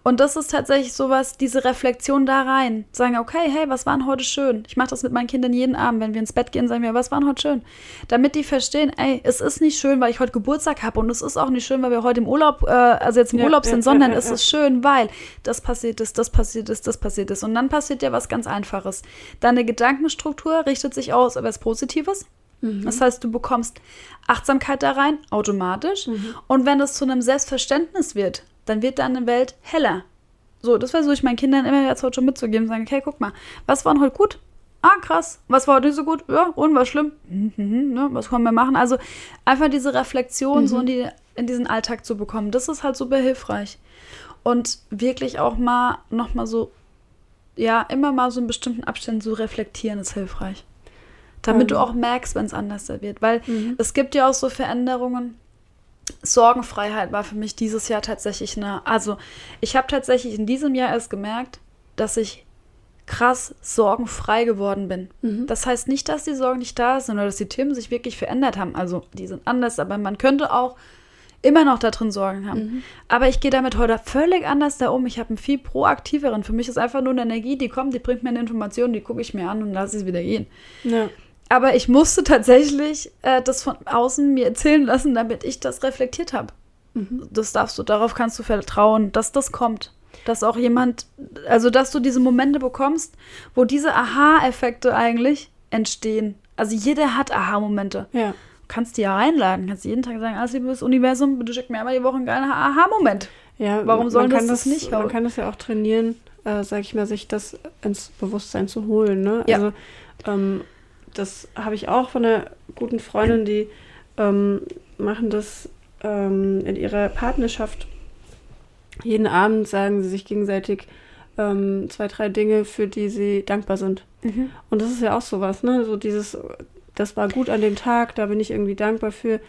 [SPEAKER 1] Und das ist tatsächlich sowas, diese Reflexion da rein. Sagen, okay, hey, was war denn heute schön? Ich mache das mit meinen Kindern jeden Abend. Wenn wir ins Bett gehen, sagen wir, was war denn heute schön? Damit die verstehen, ey, es ist nicht schön, weil ich heute Geburtstag habe und es ist auch nicht schön, weil wir heute im Urlaub, äh, also jetzt im
[SPEAKER 2] Ja,
[SPEAKER 1] Urlaub sind,
[SPEAKER 2] ja,
[SPEAKER 1] sondern
[SPEAKER 2] ja,
[SPEAKER 1] es ist schön, weil das passiert ist, das passiert ist, das passiert ist. Und dann passiert ja was ganz Einfaches. Deine Gedankenstruktur richtet sich aus auf etwas Positives. Das heißt, du bekommst Achtsamkeit da rein, automatisch. Und wenn das zu einem Selbstverständnis wird, dann wird deine Welt heller. So, das versuche ich meinen Kindern immer jetzt heute schon mitzugeben. Sagen, okay, guck mal, was war denn heute gut? Ah, krass. Was war heute nicht so gut? Ja, und was schlimm? Mhm, mhm, ne? Was können wir machen? Also einfach diese Reflexion so in, die, in diesen Alltag zu bekommen, das ist halt super hilfreich. Und wirklich auch mal nochmal so, ja, immer mal so in bestimmten Abständen so reflektieren ist hilfreich. Damit du
[SPEAKER 2] Also.
[SPEAKER 1] auch merkst, wenn es anders wird. Weil
[SPEAKER 2] Mhm.
[SPEAKER 1] es gibt ja auch so Veränderungen. Sorgenfreiheit war für mich dieses Jahr tatsächlich eine. Also, ich habe tatsächlich in diesem Jahr erst gemerkt, dass ich krass sorgenfrei geworden bin.
[SPEAKER 2] Mhm.
[SPEAKER 1] Das heißt nicht, dass die Sorgen nicht da sind oder dass die Themen sich wirklich verändert haben. Also, die sind anders, aber man könnte auch immer noch da drin Sorgen haben.
[SPEAKER 2] Mhm.
[SPEAKER 1] Aber ich gehe damit heute völlig anders da um. Ich habe einen viel proaktiveren. Für mich ist einfach nur eine Energie, die kommt, die bringt mir eine Information, die gucke ich mir an und lasse es wieder gehen.
[SPEAKER 2] Ja.
[SPEAKER 1] Aber ich musste tatsächlich äh, das von außen mir erzählen lassen, damit ich das reflektiert habe.
[SPEAKER 2] Mhm.
[SPEAKER 1] Das darfst du, darauf kannst du vertrauen, dass das kommt. Dass auch jemand, also dass du diese Momente bekommst, wo diese Aha-Effekte eigentlich entstehen. Also jeder hat Aha-Momente.
[SPEAKER 2] Ja.
[SPEAKER 1] Du kannst die ja reinladen, kannst jeden Tag sagen, alles liebes Universum, bitte schick mir einmal die Woche einen geilen Aha-Moment.
[SPEAKER 2] Ja,
[SPEAKER 1] Warum
[SPEAKER 2] kann
[SPEAKER 1] das das nicht
[SPEAKER 2] Man kann das ja auch trainieren, äh, sag ich mal, sich das ins Bewusstsein zu holen. Ne?
[SPEAKER 1] Ja.
[SPEAKER 2] Also ähm, das habe ich auch von einer guten Freundin, die ähm, machen das ähm, in ihrer Partnerschaft. Jeden Abend sagen sie sich gegenseitig ähm, zwei, drei Dinge, für die sie dankbar sind. Und das ist ja auch sowas, ne? So dieses, das war gut an dem Tag, da bin ich irgendwie dankbar für.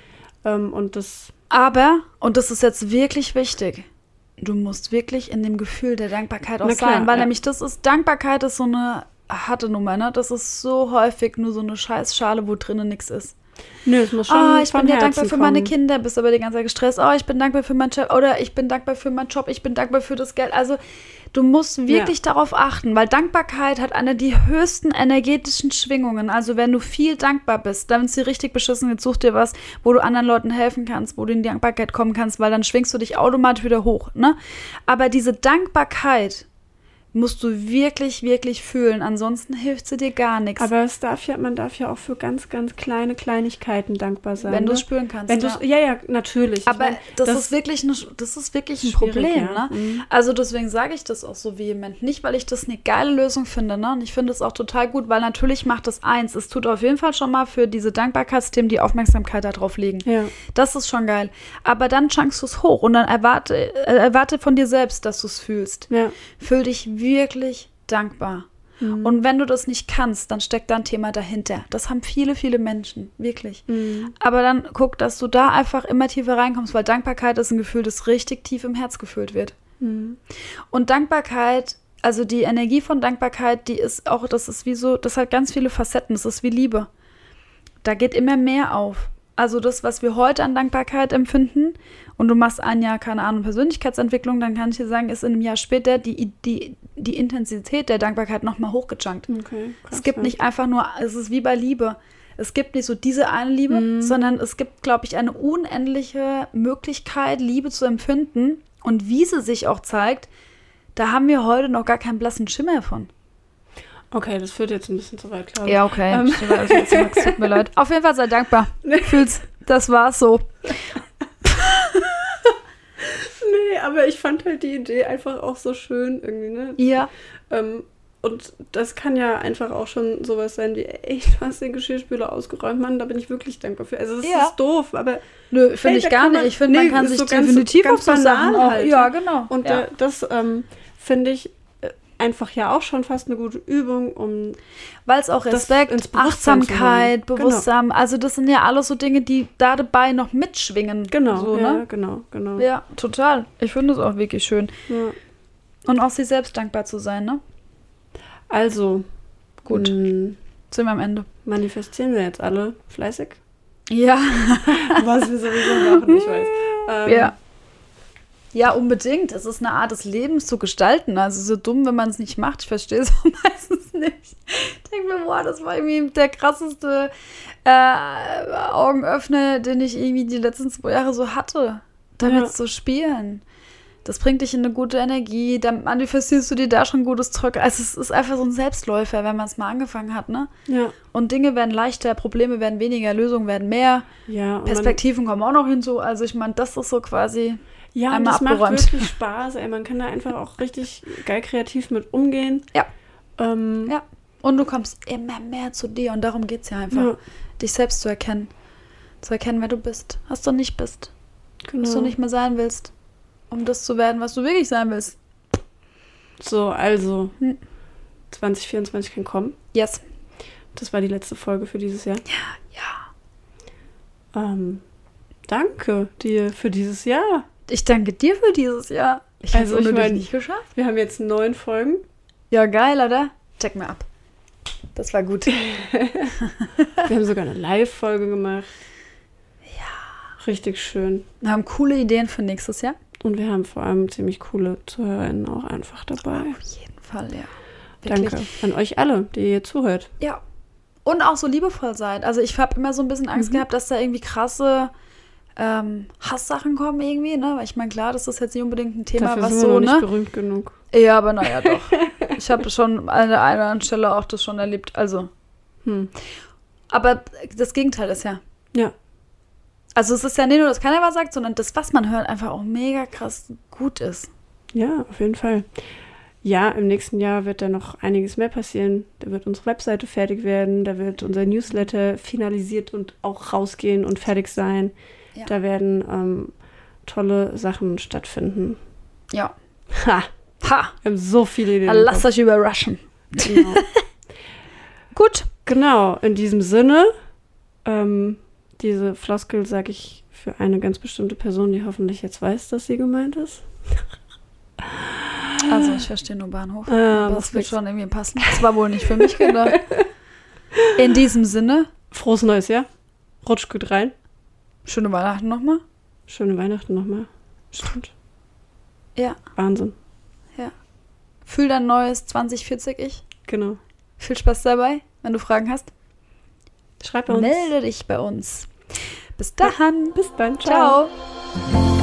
[SPEAKER 2] Ähm, und das,
[SPEAKER 1] Aber, und das ist jetzt wirklich wichtig, du musst wirklich in dem Gefühl der Dankbarkeit auch
[SPEAKER 2] klar,
[SPEAKER 1] sein, weil
[SPEAKER 2] ja.
[SPEAKER 1] nämlich das ist, Dankbarkeit ist so eine harte Nummer, ne? Das ist so häufig nur so eine Scheißschale, wo drinnen nichts ist.
[SPEAKER 2] nö, es muss schon
[SPEAKER 1] Oh, ich bin ja
[SPEAKER 2] Herzen
[SPEAKER 1] dankbar für meine
[SPEAKER 2] kommen.
[SPEAKER 1] Kinder, bist aber die ganze Zeit gestresst. Oh, ich bin dankbar für meinen Chef oder ich bin dankbar für meinen Job, ich bin dankbar für das Geld. Also du musst wirklich darauf achten, weil Dankbarkeit hat eine der höchsten energetischen Schwingungen. Also wenn du viel dankbar bist, dann ist sie richtig beschissen. Jetzt such dir was, wo du anderen Leuten helfen kannst, wo du in die Dankbarkeit kommen kannst, weil dann schwingst du dich automatisch wieder hoch. Ne? Aber diese Dankbarkeit musst du wirklich, wirklich fühlen. Ansonsten hilft sie dir gar nichts.
[SPEAKER 2] Aber es darf ja, man darf ja auch für ganz, ganz kleine Kleinigkeiten dankbar sein.
[SPEAKER 1] wenn du
[SPEAKER 2] ne?
[SPEAKER 1] es spüren kannst.
[SPEAKER 2] Wenn
[SPEAKER 1] ja.
[SPEAKER 2] ja, ja, natürlich. Ich
[SPEAKER 1] Aber
[SPEAKER 2] mein,
[SPEAKER 1] das, ist wirklich, eine, das ist wirklich ein Problem,
[SPEAKER 2] ja.
[SPEAKER 1] ne?
[SPEAKER 2] Mhm.
[SPEAKER 1] Also deswegen sage ich das auch so vehement. Nicht, weil ich das eine geile Lösung finde, ne? Und ich finde es auch total gut, weil natürlich macht es eins. Es tut auf jeden Fall schon mal für diese Dankbarkeitsthemen die Aufmerksamkeit darauf legen.
[SPEAKER 2] Ja.
[SPEAKER 1] Das ist schon geil. Aber dann chankst du es hoch und dann erwarte, äh, erwarte von dir selbst, dass du es fühlst.
[SPEAKER 2] Ja.
[SPEAKER 1] Fühl dich wirklich dankbar.
[SPEAKER 2] Mhm.
[SPEAKER 1] Und wenn du das nicht kannst, dann steckt da ein Thema dahinter. Das haben viele, viele Menschen, wirklich.
[SPEAKER 2] Mhm.
[SPEAKER 1] Aber dann guck, dass du da einfach immer tiefer reinkommst, weil Dankbarkeit ist ein Gefühl, das richtig tief im Herz gefühlt wird.
[SPEAKER 2] Mhm.
[SPEAKER 1] Und Dankbarkeit, also die Energie von Dankbarkeit, die ist auch, das ist wie so, das hat ganz viele Facetten, das ist wie Liebe. Da geht immer mehr auf. Also das, was wir heute an Dankbarkeit empfinden, und du machst ein Jahr, keine Ahnung, Persönlichkeitsentwicklung, dann kann ich dir sagen, ist in einem Jahr später die, die, die Intensität der Dankbarkeit nochmal hochgejunkt.
[SPEAKER 2] Okay. krass,
[SPEAKER 1] Es gibt
[SPEAKER 2] ja.
[SPEAKER 1] nicht einfach nur, es ist wie bei Liebe. Es gibt nicht so diese eine Liebe,
[SPEAKER 2] Mhm.
[SPEAKER 1] sondern es gibt, glaube ich, eine unendliche Möglichkeit, Liebe zu empfinden. Und wie sie sich auch zeigt, da haben wir heute noch gar keinen blassen Schimmer von.
[SPEAKER 2] Okay, das führt jetzt ein bisschen zu weit, glaube ich.
[SPEAKER 1] Ja, okay.
[SPEAKER 2] Ähm.
[SPEAKER 1] Tut mir leid. Auf jeden Fall sei dankbar. [LAUGHS] Fühl's. Das war's so.
[SPEAKER 2] Nee, aber ich fand halt die Idee einfach auch so schön irgendwie, ne?
[SPEAKER 1] Ja.
[SPEAKER 2] Ähm, und das kann ja einfach auch schon sowas sein wie, ey, du hast den Geschirrspüler ausgeräumt, Mann, da bin ich wirklich dankbar für. Also, das
[SPEAKER 1] Ja.
[SPEAKER 2] ist doof, aber.
[SPEAKER 1] Nö, finde ich gar nicht. Ich finde,
[SPEAKER 2] nee,
[SPEAKER 1] man kann sich
[SPEAKER 2] so ganz-
[SPEAKER 1] definitiv
[SPEAKER 2] ganz
[SPEAKER 1] auf so Sachen
[SPEAKER 2] banal
[SPEAKER 1] auch.
[SPEAKER 2] halt,
[SPEAKER 1] ja,
[SPEAKER 2] ne?
[SPEAKER 1] genau.
[SPEAKER 2] Und
[SPEAKER 1] ja.
[SPEAKER 2] äh, das ähm, finde ich, einfach ja auch schon fast eine gute Übung, um
[SPEAKER 1] Weil es auch Respekt,
[SPEAKER 2] Bewusstsein
[SPEAKER 1] Achtsamkeit.
[SPEAKER 2] Genau.
[SPEAKER 1] Bewusstsein, also das sind ja alles so Dinge, die da dabei noch mitschwingen.
[SPEAKER 2] genau,
[SPEAKER 1] So,
[SPEAKER 2] ja,
[SPEAKER 1] ne?
[SPEAKER 2] genau, genau.
[SPEAKER 1] Ja, total. Ich finde es auch wirklich schön.
[SPEAKER 2] Ja.
[SPEAKER 1] Und auch sich selbst dankbar zu sein, ne?
[SPEAKER 2] Also,
[SPEAKER 1] Gut.
[SPEAKER 2] mh,
[SPEAKER 1] Sind wir am Ende.
[SPEAKER 2] manifestieren wir jetzt alle fleißig?
[SPEAKER 1] Ja. [LAUGHS]
[SPEAKER 2] Was wir sowieso machen, ich weiß. [LAUGHS] Ähm,
[SPEAKER 1] Ja. Ja, unbedingt. Es ist eine Art des Lebens zu gestalten. Also so dumm, wenn man es nicht macht. Ich verstehe es [LAUGHS] auch meistens nicht. Ich denke mir, boah, das war irgendwie der krasseste äh, Augenöffner, den ich irgendwie die letzten zwei Jahre so hatte. Damit
[SPEAKER 2] Ja.
[SPEAKER 1] zu spielen. Das bringt dich in eine gute Energie. Dann manifestierst du dir da schon gutes Zeug. Also es ist einfach so ein Selbstläufer, wenn man es mal angefangen hat, ne?
[SPEAKER 2] Ja,
[SPEAKER 1] Und Dinge werden leichter, Probleme werden weniger, Lösungen werden mehr.
[SPEAKER 2] ja.
[SPEAKER 1] Perspektiven kommen auch noch hinzu. Also ich meine, das ist so quasi
[SPEAKER 2] Ja, und
[SPEAKER 1] einmal
[SPEAKER 2] das macht
[SPEAKER 1] abgeräumt.
[SPEAKER 2] wirklich [LAUGHS] Spaß. Ey, man kann da einfach auch richtig geil kreativ mit umgehen.
[SPEAKER 1] Ja.
[SPEAKER 2] Ähm,
[SPEAKER 1] Ja. Und du kommst immer mehr zu dir und darum geht es ja einfach.
[SPEAKER 2] Ja.
[SPEAKER 1] Dich selbst zu erkennen. Zu erkennen, wer du bist, was du nicht bist,
[SPEAKER 2] genau.
[SPEAKER 1] was du nicht mehr sein willst. Um das zu werden, was du wirklich sein willst.
[SPEAKER 2] So, also,
[SPEAKER 1] Hm.
[SPEAKER 2] 2024 kann kommen.
[SPEAKER 1] Yes.
[SPEAKER 2] Das war die letzte Folge für dieses Jahr.
[SPEAKER 1] Ja.
[SPEAKER 2] Ähm, danke dir für dieses Jahr.
[SPEAKER 1] Ich danke dir für dieses Jahr. Ich habe es
[SPEAKER 2] Also, ich
[SPEAKER 1] unnötig
[SPEAKER 2] mein-
[SPEAKER 1] nicht geschafft.
[SPEAKER 2] Wir haben jetzt neun Folgen.
[SPEAKER 1] Ja, geil, oder? Check mir ab. Das war gut. [LAUGHS]
[SPEAKER 2] Wir haben sogar eine Live-Folge gemacht. Ja. Richtig schön.
[SPEAKER 1] Wir haben coole Ideen für nächstes Jahr.
[SPEAKER 2] Und wir haben vor allem ziemlich coole ZuhörerInnen auch einfach dabei.
[SPEAKER 1] Auf jeden Fall, ja. Wirklich.
[SPEAKER 2] Danke an euch alle, die ihr zuhört.
[SPEAKER 1] Ja. Und auch so liebevoll seid. Also ich habe immer so ein bisschen Angst
[SPEAKER 2] Mhm.
[SPEAKER 1] gehabt, dass da irgendwie krasse ähm, Hasssachen kommen irgendwie, ne? Weil ich meine, klar, das ist jetzt nicht unbedingt ein Thema,
[SPEAKER 2] Dafür
[SPEAKER 1] was
[SPEAKER 2] sind
[SPEAKER 1] so,
[SPEAKER 2] wir noch nicht
[SPEAKER 1] ne?
[SPEAKER 2] berühmt genug.
[SPEAKER 1] Ja, aber naja, doch. [LAUGHS] ich habe schon an der einen oder anderen Stelle auch das schon erlebt. Also.
[SPEAKER 2] Hm.
[SPEAKER 1] Aber das Gegenteil ist ja.
[SPEAKER 2] Ja.
[SPEAKER 1] Also es ist ja nicht nur, dass keiner was sagt, sondern das, was man hört, einfach auch mega krass gut ist.
[SPEAKER 2] Ja, auf jeden Fall. Ja, im nächsten Jahr wird da noch einiges mehr passieren. Da wird unsere Webseite fertig werden, da wird unser Newsletter finalisiert und auch rausgehen und fertig sein.
[SPEAKER 1] Ja.
[SPEAKER 2] Da werden ähm, tolle Sachen stattfinden.
[SPEAKER 1] Ja.
[SPEAKER 2] Ha!
[SPEAKER 1] Ha!
[SPEAKER 2] Wir haben so viele Ideen.
[SPEAKER 1] Lasst euch überraschen.
[SPEAKER 2] Genau. [LAUGHS]
[SPEAKER 1] Gut.
[SPEAKER 2] genau, in diesem Sinne, ähm, diese Floskel sage ich für eine ganz bestimmte Person, die hoffentlich jetzt weiß, dass sie gemeint ist. [LAUGHS]
[SPEAKER 1] Also ich verstehe nur Bahnhof.
[SPEAKER 2] Ah, macht
[SPEAKER 1] das wird schon irgendwie passen. Das war wohl nicht für mich gedacht. [LAUGHS] In diesem Sinne,
[SPEAKER 2] Frohes neues Jahr. Rutsch gut rein.
[SPEAKER 1] Schöne Weihnachten nochmal.
[SPEAKER 2] Schöne Weihnachten nochmal. Stimmt.
[SPEAKER 1] Ja.
[SPEAKER 2] Wahnsinn.
[SPEAKER 1] Fühl dein neues 2040 Ich.
[SPEAKER 2] Genau.
[SPEAKER 1] Viel Spaß dabei. Wenn du Fragen hast,
[SPEAKER 2] Schreib bei uns.
[SPEAKER 1] melde dich bei uns. Bis dann.
[SPEAKER 2] Bis dann. Ciao.
[SPEAKER 1] Ciao.